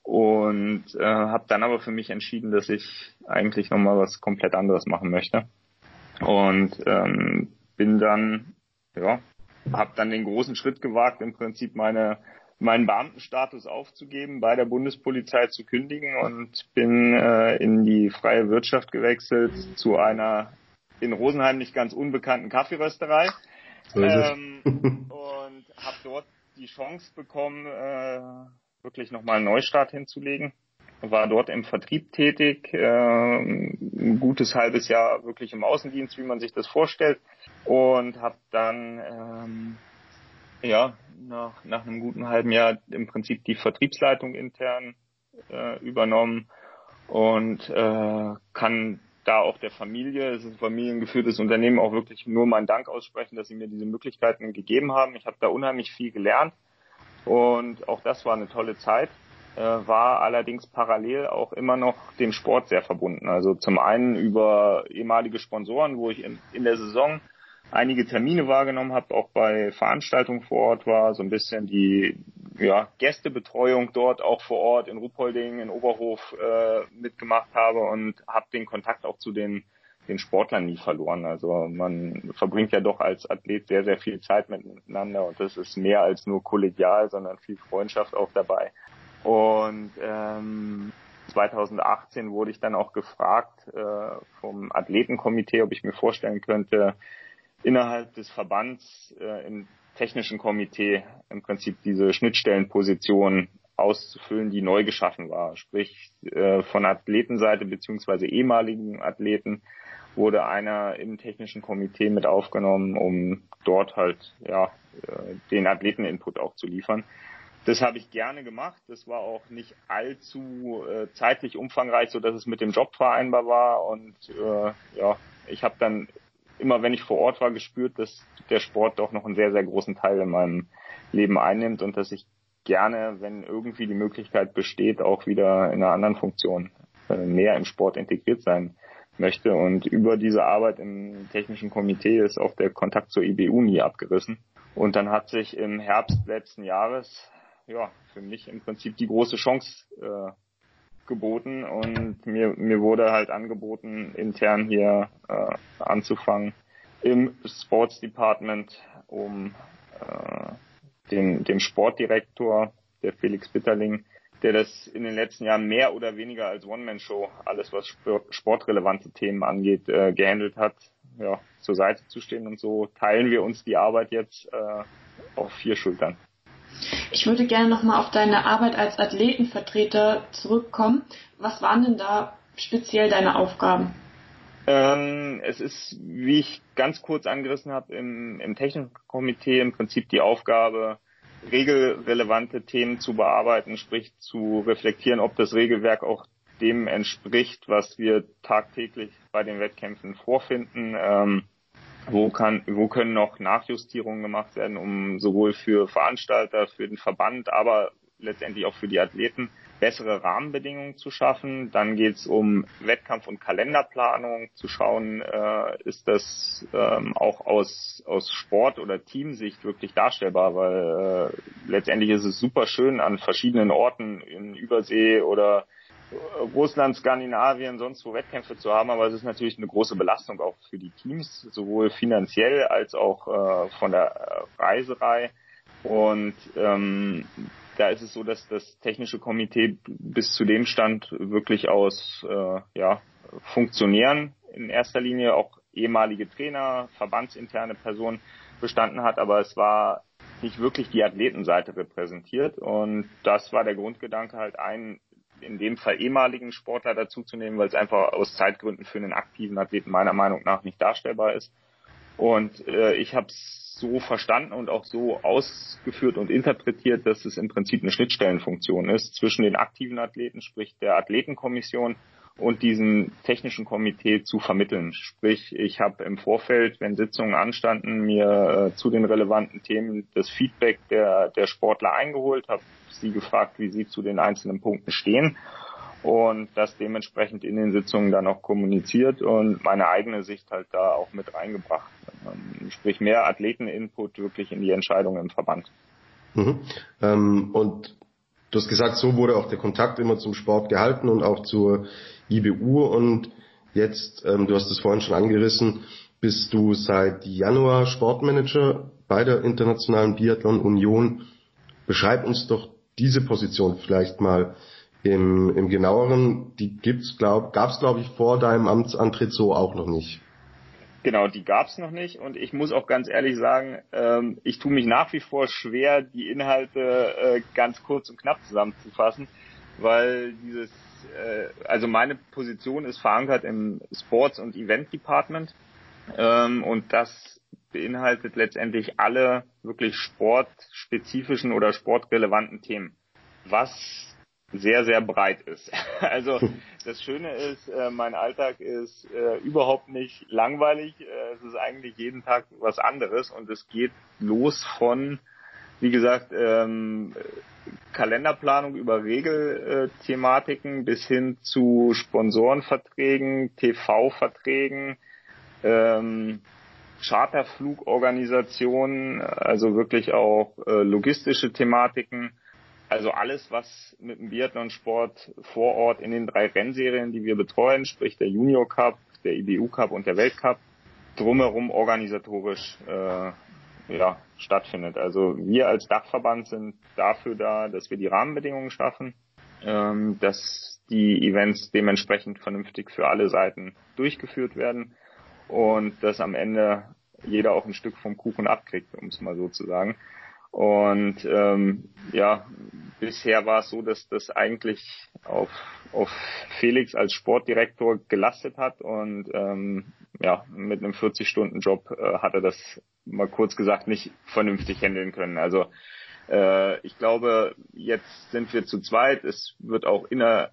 und äh, habe dann aber für mich entschieden, dass ich eigentlich nochmal was komplett anderes machen möchte. Und ähm, bin dann ja habe dann den großen Schritt gewagt, im Prinzip meine meinen Beamtenstatus aufzugeben, bei der Bundespolizei zu kündigen und bin äh, in die freie Wirtschaft gewechselt zu einer in Rosenheim nicht ganz unbekannten Kaffeerösterei. Ähm, und habe dort die Chance bekommen, äh, wirklich nochmal einen Neustart hinzulegen. War dort im Vertrieb tätig, äh, ein gutes halbes Jahr wirklich im Außendienst, wie man sich das vorstellt, und habe dann ähm, ja, nach, nach einem guten halben Jahr im Prinzip die Vertriebsleitung intern äh, übernommen und äh, kann da auch der Familie, es ist ein familiengeführtes Unternehmen, auch wirklich nur meinen Dank aussprechen, dass sie mir diese Möglichkeiten gegeben haben. Ich habe da unheimlich viel gelernt und auch das war eine tolle Zeit, äh, war allerdings parallel auch immer noch dem Sport sehr verbunden. Also zum einen über ehemalige Sponsoren, wo ich in, in der Saison einige Termine wahrgenommen habe, auch bei Veranstaltungen vor Ort war, so ein bisschen die ja, Gästebetreuung dort auch vor Ort in Ruppolding, in Oberhof äh, mitgemacht habe und habe den Kontakt auch zu den, den Sportlern nie verloren. Also man verbringt ja doch als Athlet sehr, sehr viel Zeit miteinander und das ist mehr als nur kollegial, sondern viel Freundschaft auch dabei. Und ähm, 2018 wurde ich dann auch gefragt äh, vom Athletenkomitee, ob ich mir vorstellen könnte, innerhalb des Verbands äh, im technischen Komitee im Prinzip diese Schnittstellenposition auszufüllen, die neu geschaffen war. Sprich, äh, von Athletenseite beziehungsweise ehemaligen Athleten wurde einer im technischen Komitee mit aufgenommen, um dort halt ja äh, den Athleteninput auch zu liefern. Das habe ich gerne gemacht. Das war auch nicht allzu äh, zeitlich umfangreich, so dass es mit dem Job vereinbar war. Und äh, ja, ich habe dann immer wenn ich vor Ort war, gespürt, dass der Sport doch noch einen sehr, sehr großen Teil in meinem Leben einnimmt und dass ich gerne, wenn irgendwie die Möglichkeit besteht, auch wieder in einer anderen Funktion äh, mehr im Sport integriert sein möchte. Und über diese Arbeit im technischen Komitee ist auch der Kontakt zur IBU nie abgerissen. Und dann hat sich im Herbst letzten Jahres ja für mich im Prinzip die große Chance äh, geboten und mir, mir wurde halt angeboten, intern hier äh, anzufangen im Sports Department, um äh, den, dem Sportdirektor, der Felix Bitterling, der das in den letzten Jahren mehr oder weniger als One-Man-Show, alles was sportrelevante Themen angeht, äh, gehandelt hat, ja, zur Seite zu stehen und so teilen wir uns die Arbeit jetzt äh, auf vier Schultern. Ich würde gerne nochmal auf deine Arbeit als Athletenvertreter zurückkommen. Was waren denn da speziell deine Aufgaben? Ähm, es ist, wie ich ganz kurz angerissen habe, im, im Technischen Komitee im Prinzip die Aufgabe, regelrelevante Themen zu bearbeiten, sprich zu reflektieren, ob das Regelwerk auch dem entspricht, was wir tagtäglich bei den Wettkämpfen vorfinden. Ähm, wo kann, wo können noch Nachjustierungen gemacht werden, um sowohl für Veranstalter, für den Verband, aber letztendlich auch für die Athleten bessere Rahmenbedingungen zu schaffen. Dann geht es um Wettkampf- und Kalenderplanung, zu schauen, äh, ist das ähm, auch aus, aus Sport- oder Teamsicht wirklich darstellbar, weil äh, letztendlich ist es super schön, an verschiedenen Orten in Übersee oder Russland, Skandinavien, sonst wo Wettkämpfe zu haben, aber es ist natürlich eine große Belastung auch für die Teams, sowohl finanziell als auch äh, von der Reiserei. Und ähm, da ist es so, dass das technische Komitee bis zu dem Stand wirklich aus äh, ja, Funktionären in erster Linie auch ehemalige Trainer, verbandsinterne Personen bestanden hat, aber es war nicht wirklich die Athletenseite repräsentiert und das war der Grundgedanke halt einen in dem Fall ehemaligen Sportler dazuzunehmen, weil es einfach aus Zeitgründen für einen aktiven Athleten meiner Meinung nach nicht darstellbar ist. Und äh, ich habe es so verstanden und auch so ausgeführt und interpretiert, dass es im Prinzip eine Schnittstellenfunktion ist zwischen den aktiven Athleten, sprich der Athletenkommission und diesem technischen Komitee zu vermitteln. Sprich, ich habe im Vorfeld, wenn Sitzungen anstanden, mir äh, zu den relevanten Themen das Feedback der, der Sportler eingeholt, habe sie gefragt, wie sie zu den einzelnen Punkten stehen und das dementsprechend in den Sitzungen dann auch kommuniziert und meine eigene Sicht halt da auch mit reingebracht. Ähm, sprich mehr Athleteninput wirklich in die Entscheidungen im Verband. Mhm. Ähm, und du hast gesagt, so wurde auch der Kontakt immer zum Sport gehalten und auch zur IBU und jetzt, ähm, du hast es vorhin schon angerissen, bist du seit Januar Sportmanager bei der Internationalen Biathlon Union. Beschreib uns doch diese Position vielleicht mal im, im genaueren, die gibt's glaub, gab's glaube ich vor deinem Amtsantritt so auch noch nicht. Genau, die gab's noch nicht und ich muss auch ganz ehrlich sagen, ähm, ich tue mich nach wie vor schwer, die Inhalte äh, ganz kurz und knapp zusammenzufassen, weil dieses, äh, also meine Position ist verankert im Sports- und Event Department ähm, und das beinhaltet letztendlich alle wirklich sportspezifischen oder sportrelevanten Themen. Was sehr, sehr breit ist. Also das Schöne ist, äh, mein Alltag ist äh, überhaupt nicht langweilig. Äh, es ist eigentlich jeden Tag was anderes und es geht los von, wie gesagt, ähm, Kalenderplanung über Regelthematiken bis hin zu Sponsorenverträgen, TV-Verträgen, ähm, Charterflugorganisationen, also wirklich auch äh, logistische Thematiken also alles, was mit dem Biathlonsport vor Ort in den drei Rennserien, die wir betreuen, sprich der Junior Cup, der IBU Cup und der Weltcup, drumherum organisatorisch äh, ja, stattfindet. Also wir als Dachverband sind dafür da, dass wir die Rahmenbedingungen schaffen, ähm, dass die Events dementsprechend vernünftig für alle Seiten durchgeführt werden und dass am Ende jeder auch ein Stück vom Kuchen abkriegt, um es mal so zu sagen. Und ähm, ja, bisher war es so, dass das eigentlich auf, auf Felix als Sportdirektor gelastet hat und ähm, ja, mit einem 40-Stunden-Job äh, hat er das mal kurz gesagt nicht vernünftig handeln können. Also äh, ich glaube, jetzt sind wir zu zweit. Es wird auch in der,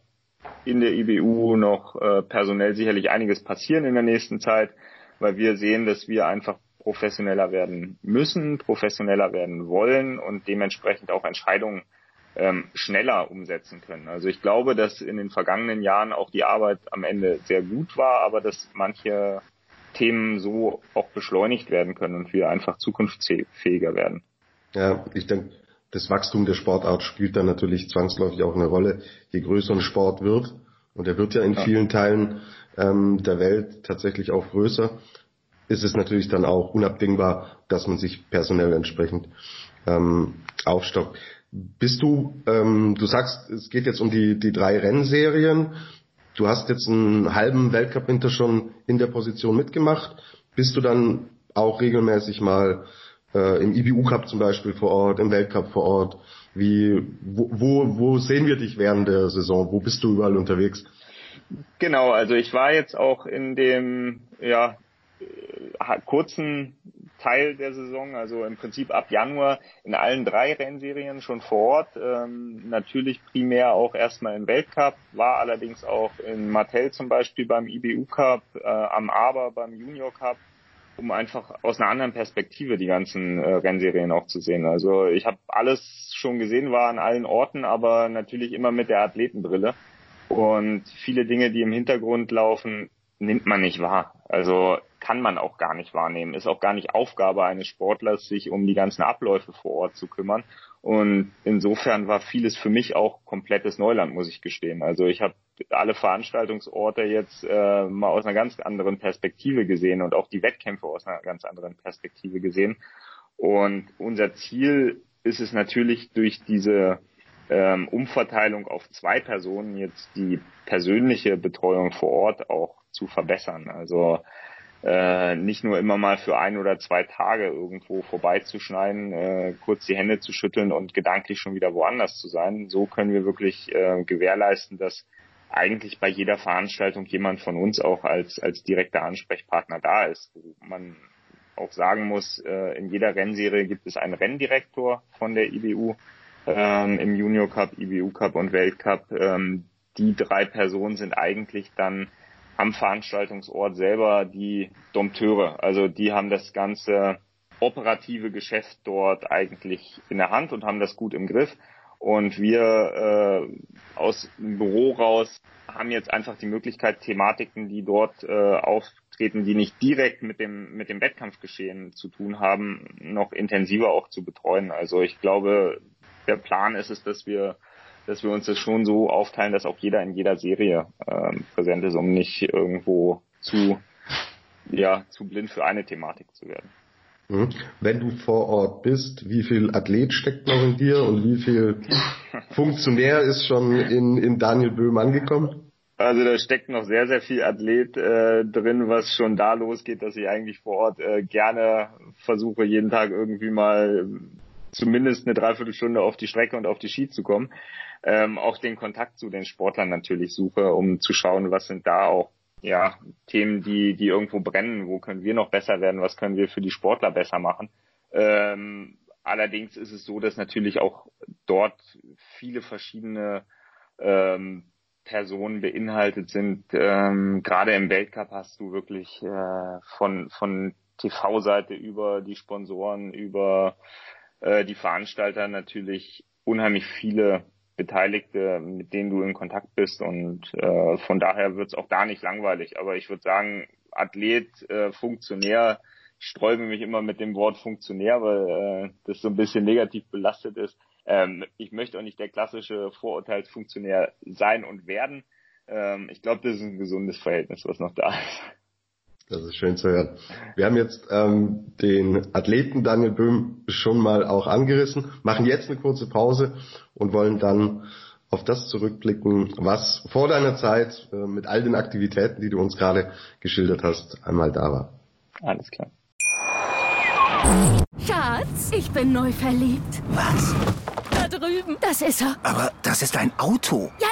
in der IBU noch äh, personell sicherlich einiges passieren in der nächsten Zeit, weil wir sehen, dass wir einfach professioneller werden müssen, professioneller werden wollen und dementsprechend auch Entscheidungen ähm, schneller umsetzen können. Also ich glaube, dass in den vergangenen Jahren auch die Arbeit am Ende sehr gut war, aber dass manche Themen so auch beschleunigt werden können und wir einfach zukunftsfähiger werden. Ja, ich denke, das Wachstum der Sportart spielt dann natürlich zwangsläufig auch eine Rolle, je größer ein Sport wird. Und er wird ja in vielen Teilen ähm, der Welt tatsächlich auch größer ist es natürlich dann auch unabdingbar, dass man sich personell entsprechend ähm, aufstockt. Bist du, ähm, du sagst, es geht jetzt um die, die drei Rennserien. Du hast jetzt einen halben Weltcup-Winter schon in der Position mitgemacht. Bist du dann auch regelmäßig mal äh, im IBU Cup zum Beispiel vor Ort, im Weltcup vor Ort? Wie, wo, wo, wo sehen wir dich während der Saison? Wo bist du überall unterwegs? Genau, also ich war jetzt auch in dem ja kurzen Teil der Saison, also im Prinzip ab Januar in allen drei Rennserien schon vor Ort. Ähm, natürlich primär auch erstmal im Weltcup, war allerdings auch in Martell zum Beispiel beim IBU Cup, äh, am Aber beim Junior Cup um einfach aus einer anderen Perspektive die ganzen äh, Rennserien auch zu sehen. Also ich habe alles schon gesehen, war an allen Orten, aber natürlich immer mit der Athletenbrille. Und viele Dinge, die im Hintergrund laufen, nimmt man nicht wahr. Also kann man auch gar nicht wahrnehmen. Ist auch gar nicht Aufgabe eines Sportlers, sich um die ganzen Abläufe vor Ort zu kümmern. Und insofern war vieles für mich auch komplettes Neuland, muss ich gestehen. Also ich habe alle Veranstaltungsorte jetzt äh, mal aus einer ganz anderen Perspektive gesehen und auch die Wettkämpfe aus einer ganz anderen Perspektive gesehen. Und unser Ziel ist es natürlich durch diese ähm, Umverteilung auf zwei Personen jetzt die persönliche Betreuung vor Ort auch zu verbessern. Also äh, nicht nur immer mal für ein oder zwei Tage irgendwo vorbeizuschneiden, äh, kurz die Hände zu schütteln und gedanklich schon wieder woanders zu sein. So können wir wirklich äh, gewährleisten, dass eigentlich bei jeder Veranstaltung jemand von uns auch als, als direkter Ansprechpartner da ist, wo man auch sagen muss, äh, in jeder Rennserie gibt es einen Renndirektor von der IBU, ähm, im Junior Cup, IBU Cup und Weltcup. Ähm, die drei Personen sind eigentlich dann am Veranstaltungsort selber die Dompteure. Also die haben das ganze operative Geschäft dort eigentlich in der Hand und haben das gut im Griff. Und wir äh, aus dem Büro raus haben jetzt einfach die Möglichkeit, Thematiken, die dort äh, auftreten, die nicht direkt mit dem, mit dem Wettkampfgeschehen zu tun haben, noch intensiver auch zu betreuen. Also ich glaube, der Plan ist es, dass wir dass wir uns das schon so aufteilen, dass auch jeder in jeder Serie ähm, präsent ist, um nicht irgendwo zu, ja, zu blind für eine Thematik zu werden. Mhm. Wenn du vor Ort bist, wie viel Athlet steckt noch in dir und wie viel Funktionär ist schon in, in Daniel Böhm angekommen? Also da steckt noch sehr, sehr viel Athlet äh, drin, was schon da losgeht, dass ich eigentlich vor Ort äh, gerne versuche, jeden Tag irgendwie mal zumindest eine Dreiviertelstunde auf die Strecke und auf die Ski zu kommen ähm, auch den Kontakt zu den Sportlern natürlich suche, um zu schauen, was sind da auch ja, Themen, die, die irgendwo brennen, wo können wir noch besser werden, was können wir für die Sportler besser machen. Ähm, allerdings ist es so, dass natürlich auch dort viele verschiedene ähm, Personen beinhaltet sind. Ähm, Gerade im Weltcup hast du wirklich äh, von, von TV-Seite über die Sponsoren, über äh, die Veranstalter natürlich unheimlich viele Beteiligte, mit denen du in Kontakt bist und äh, von daher wird es auch da nicht langweilig. Aber ich würde sagen, Athlet, äh, Funktionär, ich sträube mich immer mit dem Wort Funktionär, weil äh, das so ein bisschen negativ belastet ist. Ähm, ich möchte auch nicht der klassische Vorurteilsfunktionär sein und werden. Ähm, ich glaube, das ist ein gesundes Verhältnis, was noch da ist. Das ist schön zu hören. Wir haben jetzt ähm, den Athleten Daniel Böhm schon mal auch angerissen, machen jetzt eine kurze Pause und wollen dann auf das zurückblicken, was vor deiner Zeit äh, mit all den Aktivitäten, die du uns gerade geschildert hast, einmal da war. Alles klar. Schatz, ich bin neu verliebt. Was? Da drüben. Das ist er. Aber das ist ein Auto. Ja,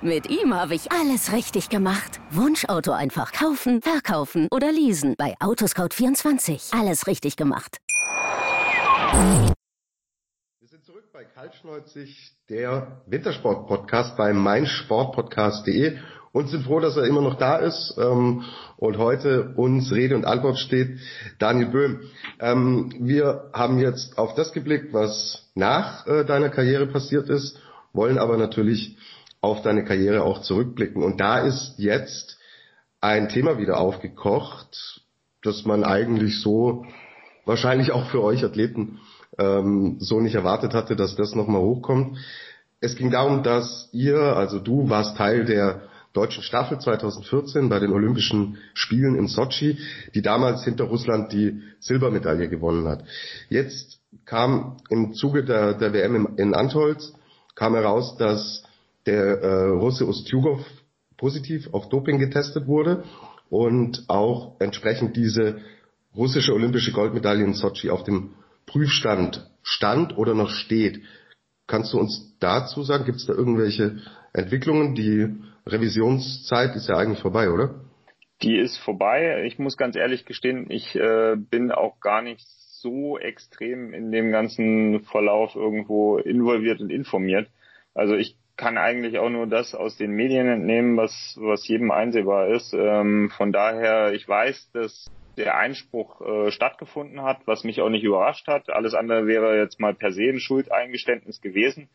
Mit ihm habe ich alles richtig gemacht. Wunschauto einfach kaufen, verkaufen oder leasen. Bei Autoscout24. Alles richtig gemacht. Wir sind zurück bei Kaltschneuzig, der Wintersport-Podcast bei meinsportpodcast.de und sind froh, dass er immer noch da ist ähm, und heute uns Rede und Antwort steht, Daniel Böhm. Ähm, wir haben jetzt auf das geblickt, was nach äh, deiner Karriere passiert ist, wollen aber natürlich auf deine Karriere auch zurückblicken. Und da ist jetzt ein Thema wieder aufgekocht, das man eigentlich so wahrscheinlich auch für euch Athleten ähm, so nicht erwartet hatte, dass das nochmal hochkommt. Es ging darum, dass ihr, also du warst Teil der deutschen Staffel 2014 bei den Olympischen Spielen in Sochi, die damals hinter Russland die Silbermedaille gewonnen hat. Jetzt kam im Zuge der, der WM in Antholz, kam heraus, dass der äh, Russe Ustjugov positiv auf Doping getestet wurde und auch entsprechend diese russische olympische Goldmedaille in Sochi auf dem Prüfstand stand oder noch steht. Kannst du uns dazu sagen, gibt es da irgendwelche Entwicklungen? Die Revisionszeit ist ja eigentlich vorbei, oder? Die ist vorbei. Ich muss ganz ehrlich gestehen, ich äh, bin auch gar nicht so extrem in dem ganzen Verlauf irgendwo involviert und informiert. Also ich kann eigentlich auch nur das aus den Medien entnehmen, was, was jedem einsehbar ist. Ähm, von daher, ich weiß, dass der Einspruch äh, stattgefunden hat, was mich auch nicht überrascht hat. Alles andere wäre jetzt mal per se ein Schuldeingeständnis gewesen.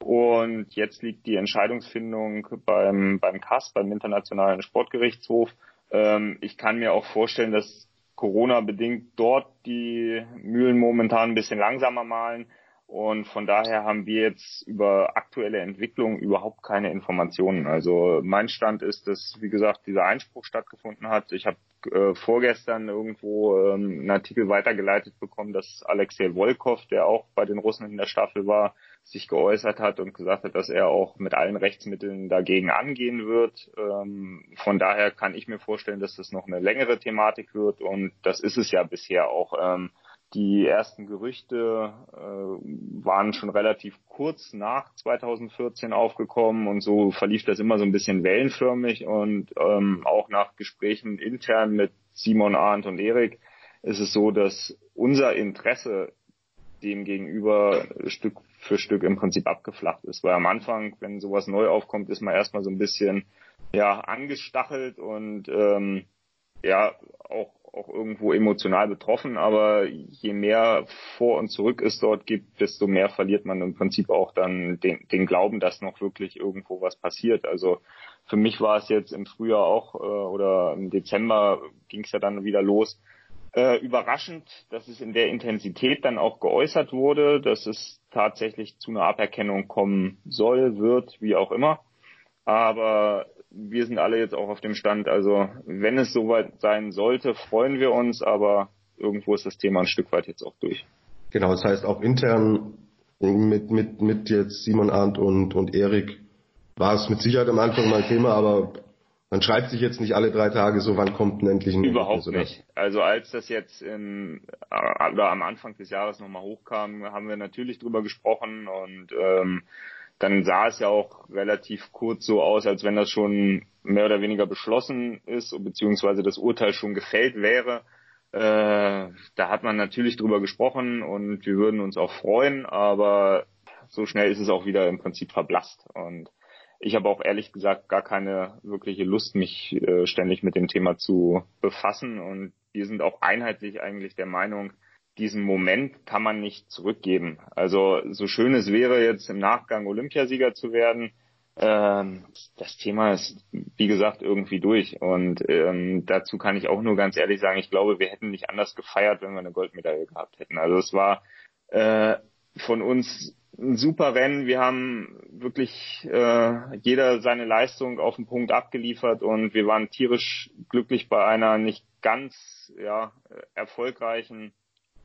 Und jetzt liegt die Entscheidungsfindung beim, beim CAS, beim Internationalen Sportgerichtshof. Ähm, ich kann mir auch vorstellen, dass Corona bedingt dort die Mühlen momentan ein bisschen langsamer malen. Und von daher haben wir jetzt über aktuelle Entwicklungen überhaupt keine Informationen. Also mein Stand ist, dass, wie gesagt, dieser Einspruch stattgefunden hat. Ich habe äh, vorgestern irgendwo ähm, einen Artikel weitergeleitet bekommen, dass Alexei Volkov, der auch bei den Russen in der Staffel war, sich geäußert hat und gesagt hat, dass er auch mit allen Rechtsmitteln dagegen angehen wird. Ähm, von daher kann ich mir vorstellen, dass das noch eine längere Thematik wird und das ist es ja bisher auch. Ähm, die ersten Gerüchte äh, waren schon relativ kurz nach 2014 aufgekommen und so verlief das immer so ein bisschen wellenförmig und ähm, auch nach Gesprächen intern mit Simon Arndt und Erik ist es so, dass unser Interesse dem gegenüber Stück für Stück im Prinzip abgeflacht ist. Weil am Anfang, wenn sowas neu aufkommt, ist man erstmal so ein bisschen ja angestachelt und ähm, ja auch auch irgendwo emotional betroffen, aber je mehr vor und zurück es dort gibt, desto mehr verliert man im Prinzip auch dann den, den Glauben, dass noch wirklich irgendwo was passiert. Also für mich war es jetzt im Frühjahr auch äh, oder im Dezember ging es ja dann wieder los. Äh, überraschend, dass es in der Intensität dann auch geäußert wurde, dass es tatsächlich zu einer Aberkennung kommen soll, wird, wie auch immer. Aber wir sind alle jetzt auch auf dem Stand. Also wenn es soweit sein sollte, freuen wir uns, aber irgendwo ist das Thema ein Stück weit jetzt auch durch. Genau, das heißt auch intern mit, mit, mit jetzt Simon Arndt und, und Erik war es mit Sicherheit am Anfang mal Thema, aber man schreibt sich jetzt nicht alle drei Tage so, wann kommt denn endlich ein Überhaupt nicht. Also als das jetzt im, oder am Anfang des Jahres nochmal hochkam, haben wir natürlich drüber gesprochen und ähm, dann sah es ja auch relativ kurz so aus, als wenn das schon mehr oder weniger beschlossen ist, beziehungsweise das Urteil schon gefällt wäre. Äh, da hat man natürlich drüber gesprochen und wir würden uns auch freuen, aber so schnell ist es auch wieder im Prinzip verblasst. Und ich habe auch ehrlich gesagt gar keine wirkliche Lust, mich äh, ständig mit dem Thema zu befassen. Und wir sind auch einheitlich eigentlich der Meinung, diesen Moment kann man nicht zurückgeben. Also so schön es wäre, jetzt im Nachgang Olympiasieger zu werden, ähm, das Thema ist, wie gesagt, irgendwie durch. Und ähm, dazu kann ich auch nur ganz ehrlich sagen, ich glaube, wir hätten nicht anders gefeiert, wenn wir eine Goldmedaille gehabt hätten. Also es war äh, von uns ein super Rennen. Wir haben wirklich äh, jeder seine Leistung auf den Punkt abgeliefert und wir waren tierisch glücklich bei einer nicht ganz ja, erfolgreichen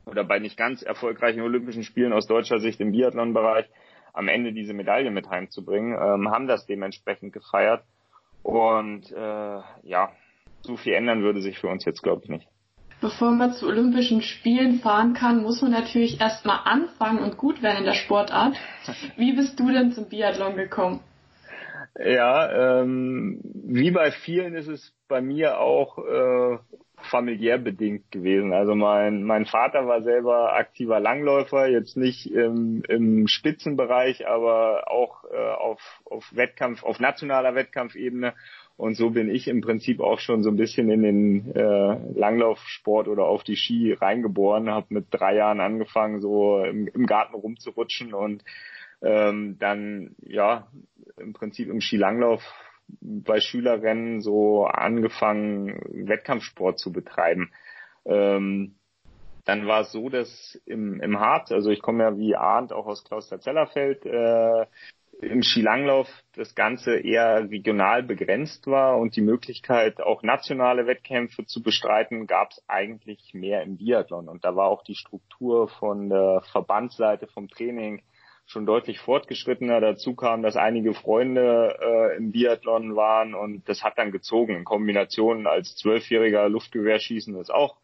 oder bei nicht ganz erfolgreichen Olympischen Spielen aus deutscher Sicht im Biathlon-Bereich am Ende diese Medaille mit heimzubringen, ähm, haben das dementsprechend gefeiert. Und äh, ja, so viel ändern würde sich für uns jetzt, glaube ich, nicht. Bevor man zu Olympischen Spielen fahren kann, muss man natürlich erstmal anfangen und gut werden in der Sportart. Wie bist du denn zum Biathlon gekommen? Ja, ähm, wie bei vielen ist es bei mir auch äh, familiär bedingt gewesen. Also mein, mein Vater war selber aktiver Langläufer, jetzt nicht im, im Spitzenbereich, aber auch äh, auf, auf Wettkampf, auf nationaler Wettkampfebene. Und so bin ich im Prinzip auch schon so ein bisschen in den äh, Langlaufsport oder auf die Ski reingeboren, habe mit drei Jahren angefangen, so im, im Garten rumzurutschen und ähm, dann ja im Prinzip im Skilanglauf bei Schülerrennen so angefangen, Wettkampfsport zu betreiben. Ähm, dann war es so, dass im, im Harz, also ich komme ja wie ahnt auch aus Kloster-Zellerfeld, äh, im Skilanglauf das Ganze eher regional begrenzt war und die Möglichkeit, auch nationale Wettkämpfe zu bestreiten, gab es eigentlich mehr im Biathlon. Und da war auch die Struktur von der Verbandsseite vom Training schon deutlich fortgeschrittener. Dazu kam, dass einige Freunde äh, im Biathlon waren und das hat dann gezogen in Kombination als zwölfjähriger Luftgewehrschießen ist auch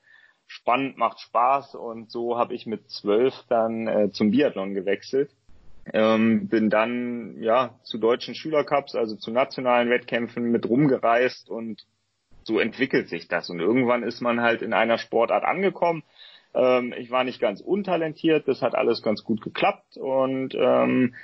spannend, macht Spaß und so habe ich mit zwölf dann äh, zum Biathlon gewechselt. Ähm, bin dann ja zu deutschen Schülercups, also zu nationalen Wettkämpfen mit rumgereist und so entwickelt sich das. Und irgendwann ist man halt in einer Sportart angekommen, ähm, ich war nicht ganz untalentiert, das hat alles ganz gut geklappt und ähm,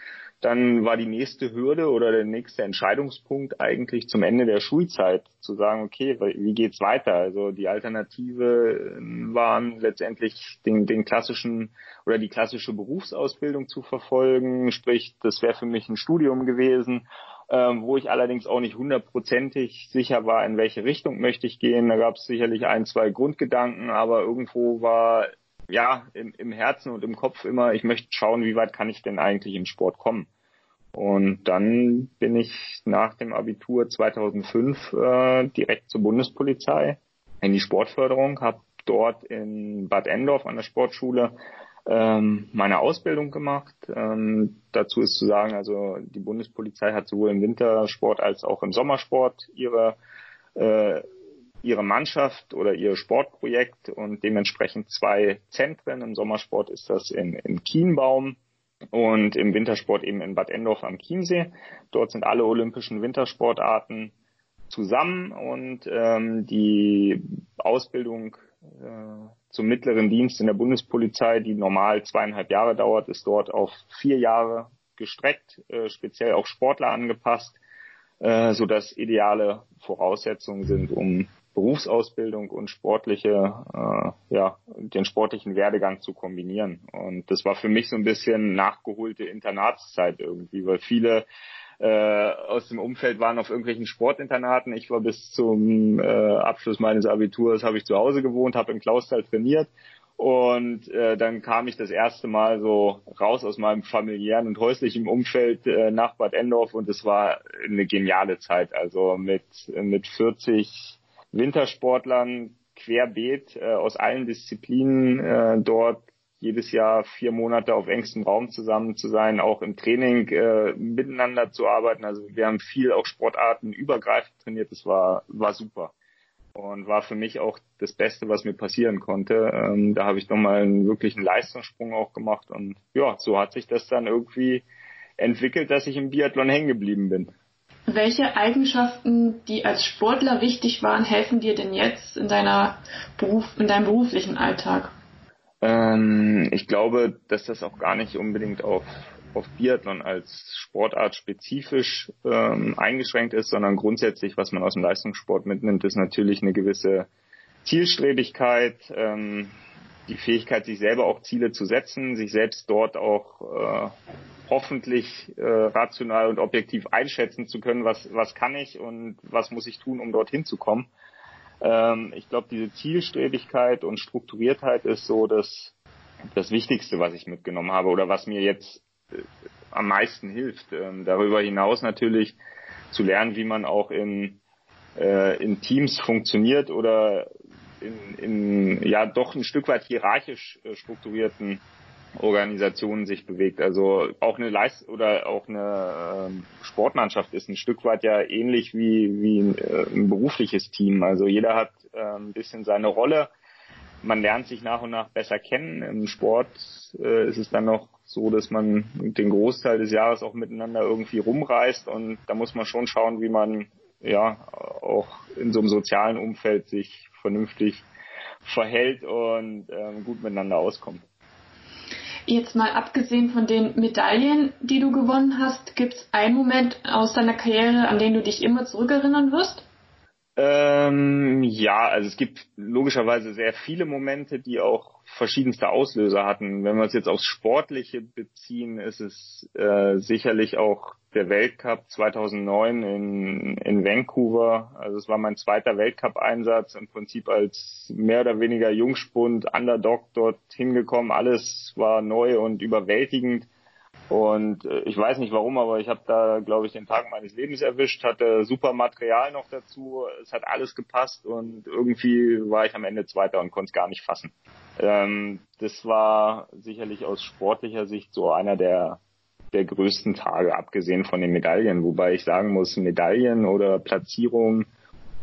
dann war die nächste Hürde oder der nächste Entscheidungspunkt eigentlich zum Ende der Schulzeit zu sagen, okay, wie geht's weiter? Also die Alternative ähm, waren letztendlich den, den klassischen oder die klassische Berufsausbildung zu verfolgen, sprich, das wäre für mich ein Studium gewesen, ähm, wo ich allerdings auch nicht hundertprozentig sicher war, in welche Richtung möchte ich gehen. Da gab es sicherlich ein, zwei Grundgedanken, aber irgendwo war ja, im, im Herzen und im Kopf immer, ich möchte schauen, wie weit kann ich denn eigentlich im Sport kommen. Und dann bin ich nach dem Abitur 2005 äh, direkt zur Bundespolizei in die Sportförderung, habe dort in Bad Endorf an der Sportschule ähm, meine Ausbildung gemacht. Ähm, dazu ist zu sagen, also die Bundespolizei hat sowohl im Wintersport als auch im Sommersport ihre äh, ihre Mannschaft oder ihr Sportprojekt und dementsprechend zwei Zentren. Im Sommersport ist das in, in Kienbaum und im Wintersport eben in Bad Endorf am Chiemsee. Dort sind alle olympischen Wintersportarten zusammen und ähm, die Ausbildung äh, zum mittleren Dienst in der Bundespolizei, die normal zweieinhalb Jahre dauert, ist dort auf vier Jahre gestreckt, äh, speziell auf Sportler angepasst, äh, so dass ideale Voraussetzungen sind, um Berufsausbildung und sportliche, äh, ja, den sportlichen Werdegang zu kombinieren. Und das war für mich so ein bisschen nachgeholte Internatszeit irgendwie, weil viele äh, aus dem Umfeld waren auf irgendwelchen Sportinternaten. Ich war bis zum äh, Abschluss meines Abiturs, habe ich zu Hause gewohnt, habe im Klausthal trainiert und äh, dann kam ich das erste Mal so raus aus meinem familiären und häuslichen Umfeld äh, nach Bad Endorf und es war eine geniale Zeit. Also mit, mit 40 Wintersportlern querbeet äh, aus allen Disziplinen äh, dort jedes Jahr vier Monate auf engstem Raum zusammen zu sein, auch im Training äh, miteinander zu arbeiten. Also wir haben viel auch Sportarten übergreifend trainiert. Das war, war super und war für mich auch das Beste, was mir passieren konnte. Ähm, da habe ich nochmal einen wirklichen Leistungssprung auch gemacht und ja, so hat sich das dann irgendwie entwickelt, dass ich im Biathlon hängen geblieben bin. Welche Eigenschaften, die als Sportler wichtig waren, helfen dir denn jetzt in deiner Beruf, in deinem beruflichen Alltag? Ähm, ich glaube, dass das auch gar nicht unbedingt auf, auf Biathlon als Sportart spezifisch ähm, eingeschränkt ist, sondern grundsätzlich, was man aus dem Leistungssport mitnimmt, ist natürlich eine gewisse Zielstrebigkeit, ähm, die Fähigkeit, sich selber auch Ziele zu setzen, sich selbst dort auch äh, hoffentlich äh, rational und objektiv einschätzen zu können, was, was kann ich und was muss ich tun, um dorthin zu kommen. Ähm, ich glaube, diese Zielstrebigkeit und Strukturiertheit ist so das, das Wichtigste, was ich mitgenommen habe oder was mir jetzt äh, am meisten hilft. Ähm, darüber hinaus natürlich zu lernen, wie man auch in, äh, in Teams funktioniert oder in, in ja doch ein Stück weit hierarchisch äh, strukturierten Organisationen sich bewegt. Also auch eine Leist oder auch eine ähm, Sportmannschaft ist ein Stück weit ja ähnlich wie, wie ein, äh, ein berufliches Team. Also jeder hat äh, ein bisschen seine Rolle. Man lernt sich nach und nach besser kennen. Im Sport äh, ist es dann noch so, dass man den Großteil des Jahres auch miteinander irgendwie rumreist und da muss man schon schauen, wie man ja auch in so einem sozialen Umfeld sich vernünftig verhält und ähm, gut miteinander auskommt. Jetzt mal abgesehen von den Medaillen, die du gewonnen hast, gibt es einen Moment aus deiner Karriere, an den du dich immer zurückerinnern wirst? Ähm, ja, also es gibt logischerweise sehr viele Momente, die auch verschiedenste Auslöser hatten. Wenn wir es jetzt aufs Sportliche beziehen, ist es äh, sicherlich auch der Weltcup 2009 in, in Vancouver. Also es war mein zweiter Weltcup-Einsatz, im Prinzip als mehr oder weniger Jungspund, Underdog dort hingekommen. Alles war neu und überwältigend. Und äh, ich weiß nicht warum, aber ich habe da, glaube ich, den Tag meines Lebens erwischt, hatte super Material noch dazu, es hat alles gepasst und irgendwie war ich am Ende Zweiter und konnte es gar nicht fassen. Ähm, das war sicherlich aus sportlicher Sicht so einer der der größten Tage, abgesehen von den Medaillen. Wobei ich sagen muss, Medaillen oder Platzierungen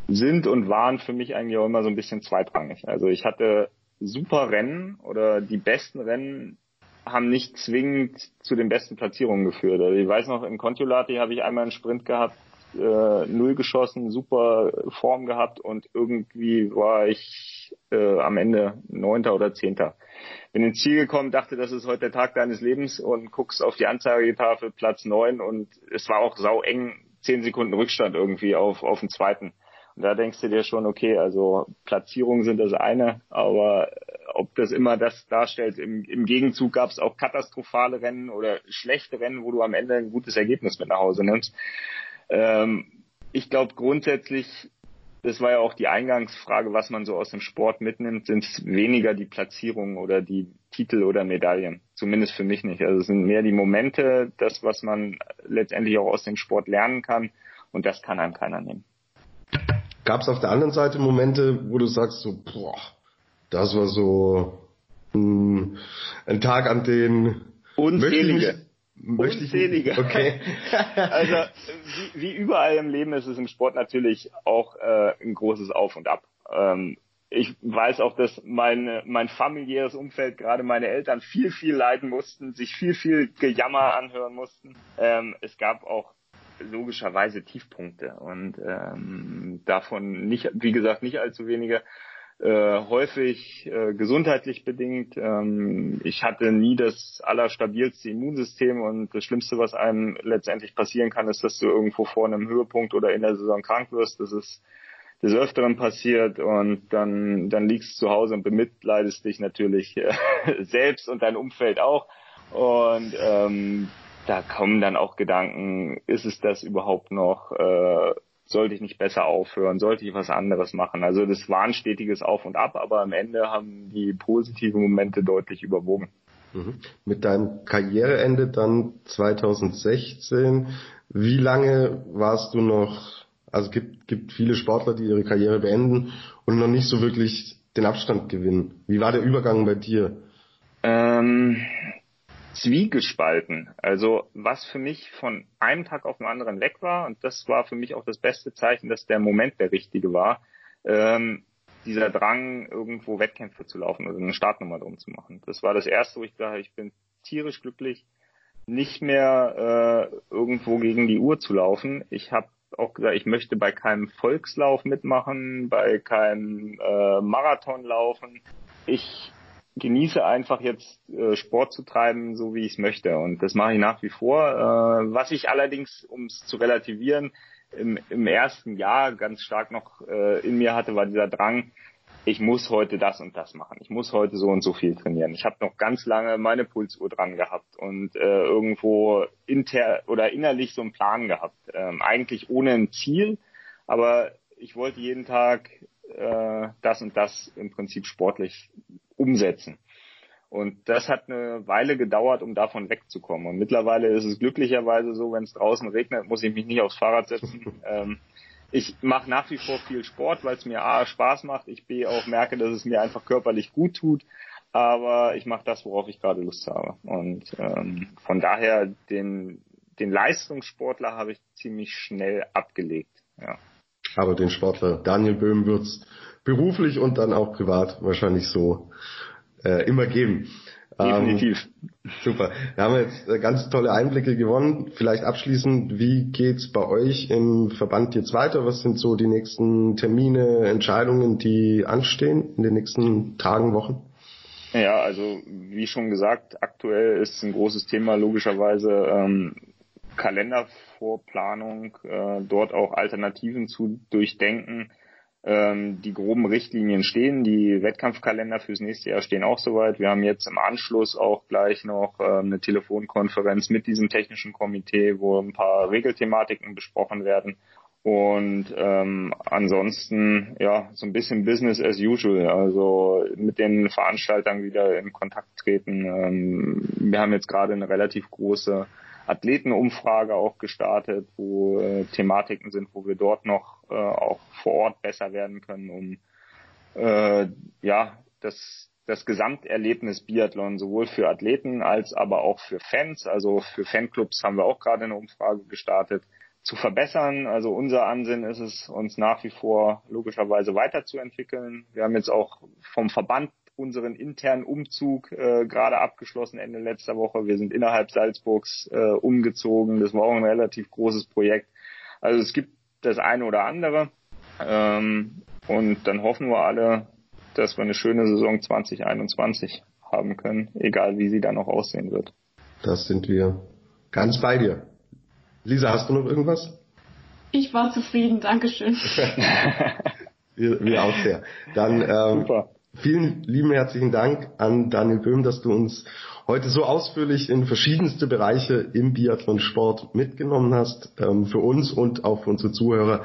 sind und waren für mich eigentlich auch immer so ein bisschen zweitrangig. Also ich hatte super Rennen oder die besten Rennen haben nicht zwingend zu den besten Platzierungen geführt. Also ich weiß noch, in Kontiolahti habe ich einmal einen Sprint gehabt, äh, null geschossen, super Form gehabt und irgendwie war ich äh, am Ende Neunter oder Zehnter. Bin ins Ziel gekommen, dachte, das ist heute der Tag deines Lebens und guckst auf die Anzeigetafel, Platz neun und es war auch sau eng, zehn Sekunden Rückstand irgendwie auf, auf den zweiten. Und da denkst du dir schon, okay, also Platzierungen sind das eine, aber ob das immer das darstellt, im, im Gegenzug gab es auch katastrophale Rennen oder schlechte Rennen, wo du am Ende ein gutes Ergebnis mit nach Hause nimmst. Ähm, ich glaube grundsätzlich, das war ja auch die Eingangsfrage, was man so aus dem Sport mitnimmt, sind es weniger die Platzierungen oder die Titel oder Medaillen. Zumindest für mich nicht. Also es sind mehr die Momente, das, was man letztendlich auch aus dem Sport lernen kann. Und das kann einem keiner nehmen. Gab es auf der anderen Seite Momente, wo du sagst so, boah, das war so ein, ein Tag, an den Unzählige. Möchte ich Unzählige. Okay. also wie, wie überall im Leben ist es im Sport natürlich auch äh, ein großes Auf und Ab. Ähm, ich weiß auch, dass mein, mein familiäres Umfeld, gerade meine Eltern, viel, viel leiden mussten, sich viel, viel Gejammer anhören mussten. Ähm, es gab auch logischerweise Tiefpunkte und ähm, davon nicht, wie gesagt, nicht allzu wenige. Äh, häufig äh, gesundheitlich bedingt. Ähm, ich hatte nie das allerstabilste Immunsystem und das Schlimmste, was einem letztendlich passieren kann, ist, dass du irgendwo vor einem Höhepunkt oder in der Saison krank wirst. Das ist des Öfteren passiert und dann, dann liegst du zu Hause und bemitleidest dich natürlich äh, selbst und dein Umfeld auch. Und ähm, da kommen dann auch Gedanken, ist es das überhaupt noch? Äh, sollte ich nicht besser aufhören? Sollte ich was anderes machen? Also das war ein stetiges Auf und Ab, aber am Ende haben die positiven Momente deutlich überwogen. Mhm. Mit deinem Karriereende dann 2016, wie lange warst du noch, also gibt, gibt viele Sportler, die ihre Karriere beenden und noch nicht so wirklich den Abstand gewinnen. Wie war der Übergang bei dir? Ähm, zwiegespalten. Also was für mich von einem Tag auf den anderen weg war, und das war für mich auch das beste Zeichen, dass der Moment der richtige war, ähm, dieser Drang, irgendwo Wettkämpfe zu laufen oder eine Startnummer drum zu machen. Das war das erste, wo ich dachte, ich bin tierisch glücklich, nicht mehr äh, irgendwo gegen die Uhr zu laufen. Ich habe auch gesagt, ich möchte bei keinem Volkslauf mitmachen, bei keinem äh, Marathon laufen. Ich genieße einfach jetzt äh, Sport zu treiben, so wie ich es möchte. Und das mache ich nach wie vor. Äh, was ich allerdings, um es zu relativieren, im, im ersten Jahr ganz stark noch äh, in mir hatte, war dieser Drang, ich muss heute das und das machen. Ich muss heute so und so viel trainieren. Ich habe noch ganz lange meine Pulsuhr dran gehabt und äh, irgendwo inter oder innerlich so einen Plan gehabt. Ähm, eigentlich ohne ein Ziel, aber ich wollte jeden Tag äh, das und das im Prinzip sportlich umsetzen. Und das hat eine Weile gedauert, um davon wegzukommen. Und mittlerweile ist es glücklicherweise so, wenn es draußen regnet, muss ich mich nicht aufs Fahrrad setzen. ähm, ich mache nach wie vor viel Sport, weil es mir A Spaß macht, ich B auch merke, dass es mir einfach körperlich gut tut. Aber ich mache das, worauf ich gerade Lust habe. Und ähm, von daher den, den Leistungssportler habe ich ziemlich schnell abgelegt. Ja. Aber den Sportler Daniel Böhm wird's beruflich und dann auch privat wahrscheinlich so äh, immer geben. Definitiv. Ähm, super. Wir haben jetzt äh, ganz tolle Einblicke gewonnen. Vielleicht abschließend, wie geht's bei euch im Verband jetzt weiter? Was sind so die nächsten Termine, Entscheidungen, die anstehen in den nächsten Tagen, Wochen? Ja, also wie schon gesagt, aktuell ist ein großes Thema logischerweise ähm, Kalendervorplanung, äh, dort auch Alternativen zu durchdenken ähm, die groben Richtlinien stehen, die Wettkampfkalender fürs nächste Jahr stehen auch soweit. Wir haben jetzt im Anschluss auch gleich noch äh, eine Telefonkonferenz mit diesem technischen Komitee, wo ein paar Regelthematiken besprochen werden. Und ähm, ansonsten ja so ein bisschen Business as usual, also mit den Veranstaltern wieder in Kontakt treten. Ähm, wir haben jetzt gerade eine relativ große Athletenumfrage auch gestartet, wo äh, Thematiken sind, wo wir dort noch äh, auch vor Ort besser werden können, um äh, ja das das Gesamterlebnis Biathlon sowohl für Athleten als aber auch für Fans, also für Fanclubs haben wir auch gerade eine Umfrage gestartet, zu verbessern. Also unser Ansinn ist es, uns nach wie vor logischerweise weiterzuentwickeln. Wir haben jetzt auch vom Verband unseren internen Umzug äh, gerade abgeschlossen Ende letzter Woche. Wir sind innerhalb Salzburgs äh, umgezogen. Das war auch ein relativ großes Projekt. Also es gibt das eine oder andere. Ähm, und dann hoffen wir alle, dass wir eine schöne Saison 2021 haben können, egal wie sie dann noch aussehen wird. Das sind wir ganz bei dir. Lisa, hast du noch irgendwas? Ich war zufrieden, Dankeschön. wir, wir auch sehr. Dann ähm, Super. Vielen lieben herzlichen Dank an Daniel Böhm, dass du uns heute so ausführlich in verschiedenste Bereiche im Biathlon-Sport mitgenommen hast. Ähm, für uns und auch für unsere Zuhörer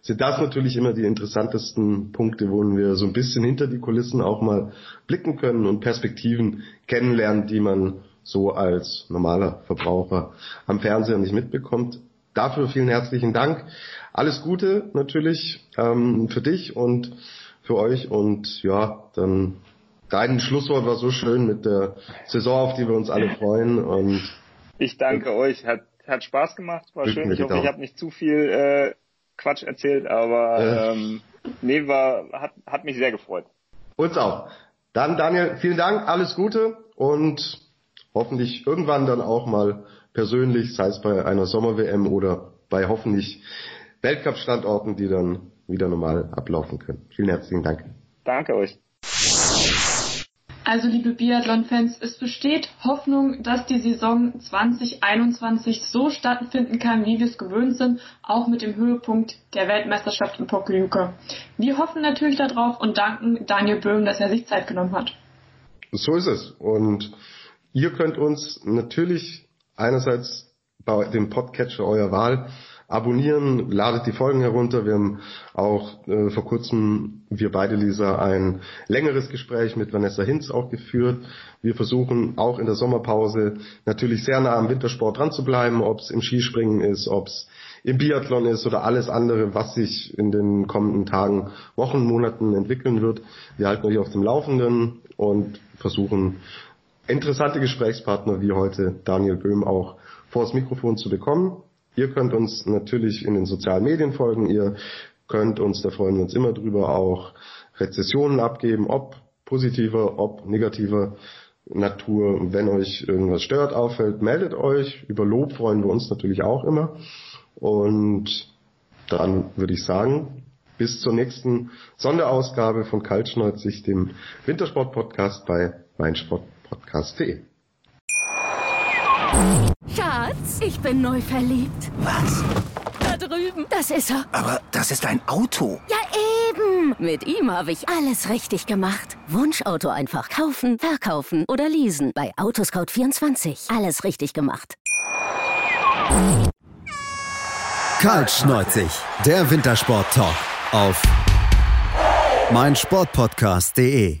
sind das natürlich immer die interessantesten Punkte, wo wir so ein bisschen hinter die Kulissen auch mal blicken können und Perspektiven kennenlernen, die man so als normaler Verbraucher am Fernseher nicht mitbekommt. Dafür vielen herzlichen Dank. Alles Gute natürlich ähm, für dich und für euch und ja, dann dein Schlusswort war so schön mit der Saison, auf die wir uns alle freuen und ich danke äh, euch, hat hat Spaß gemacht, war schön. Ich hoffe, ich habe nicht zu viel äh, Quatsch erzählt, aber äh. ähm, nee, war hat hat mich sehr gefreut. Uns auch. Dann Daniel, vielen Dank, alles Gute und hoffentlich irgendwann dann auch mal persönlich, sei es bei einer Sommer-WM oder bei hoffentlich Weltcup-Standorten, die dann wieder normal ablaufen können. Vielen herzlichen Dank. Danke euch. Also liebe Biathlon-Fans, es besteht Hoffnung, dass die Saison 2021 so stattfinden kann, wie wir es gewöhnt sind, auch mit dem Höhepunkt der Weltmeisterschaft in Pokljuka. Wir hoffen natürlich darauf und danken Daniel Böhm, dass er sich Zeit genommen hat. So ist es. Und Ihr könnt uns natürlich einerseits bei dem Podcatcher eurer Wahl abonnieren, ladet die Folgen herunter. Wir haben auch äh, vor kurzem, wir beide, Lisa, ein längeres Gespräch mit Vanessa Hinz auch geführt. Wir versuchen auch in der Sommerpause natürlich sehr nah am Wintersport dran zu bleiben, ob es im Skispringen ist, ob es im Biathlon ist oder alles andere, was sich in den kommenden Tagen, Wochen, Monaten entwickeln wird. Wir halten euch auf dem Laufenden und versuchen interessante Gesprächspartner wie heute Daniel Böhm auch vor das Mikrofon zu bekommen. Ihr könnt uns natürlich in den sozialen Medien folgen. Ihr könnt uns, da freuen wir uns immer drüber, auch Rezessionen abgeben, ob positiver, ob negativer Natur. Wenn euch irgendwas stört, auffällt, meldet euch. Über Lob freuen wir uns natürlich auch immer. Und dann würde ich sagen, bis zur nächsten Sonderausgabe von Kaltschneuzig, dem Wintersport-Podcast bei Meinsport podcast.de. Schatz, ich bin neu verliebt. Was? Da drüben. Das ist er. Aber das ist ein Auto. Ja, eben. Mit ihm habe ich alles richtig gemacht. Wunschauto einfach kaufen, verkaufen oder leasen. Bei Autoscout24. Alles richtig gemacht. Kaltschneuzig, der Wintersport-Talk auf meinsportpodcast.de.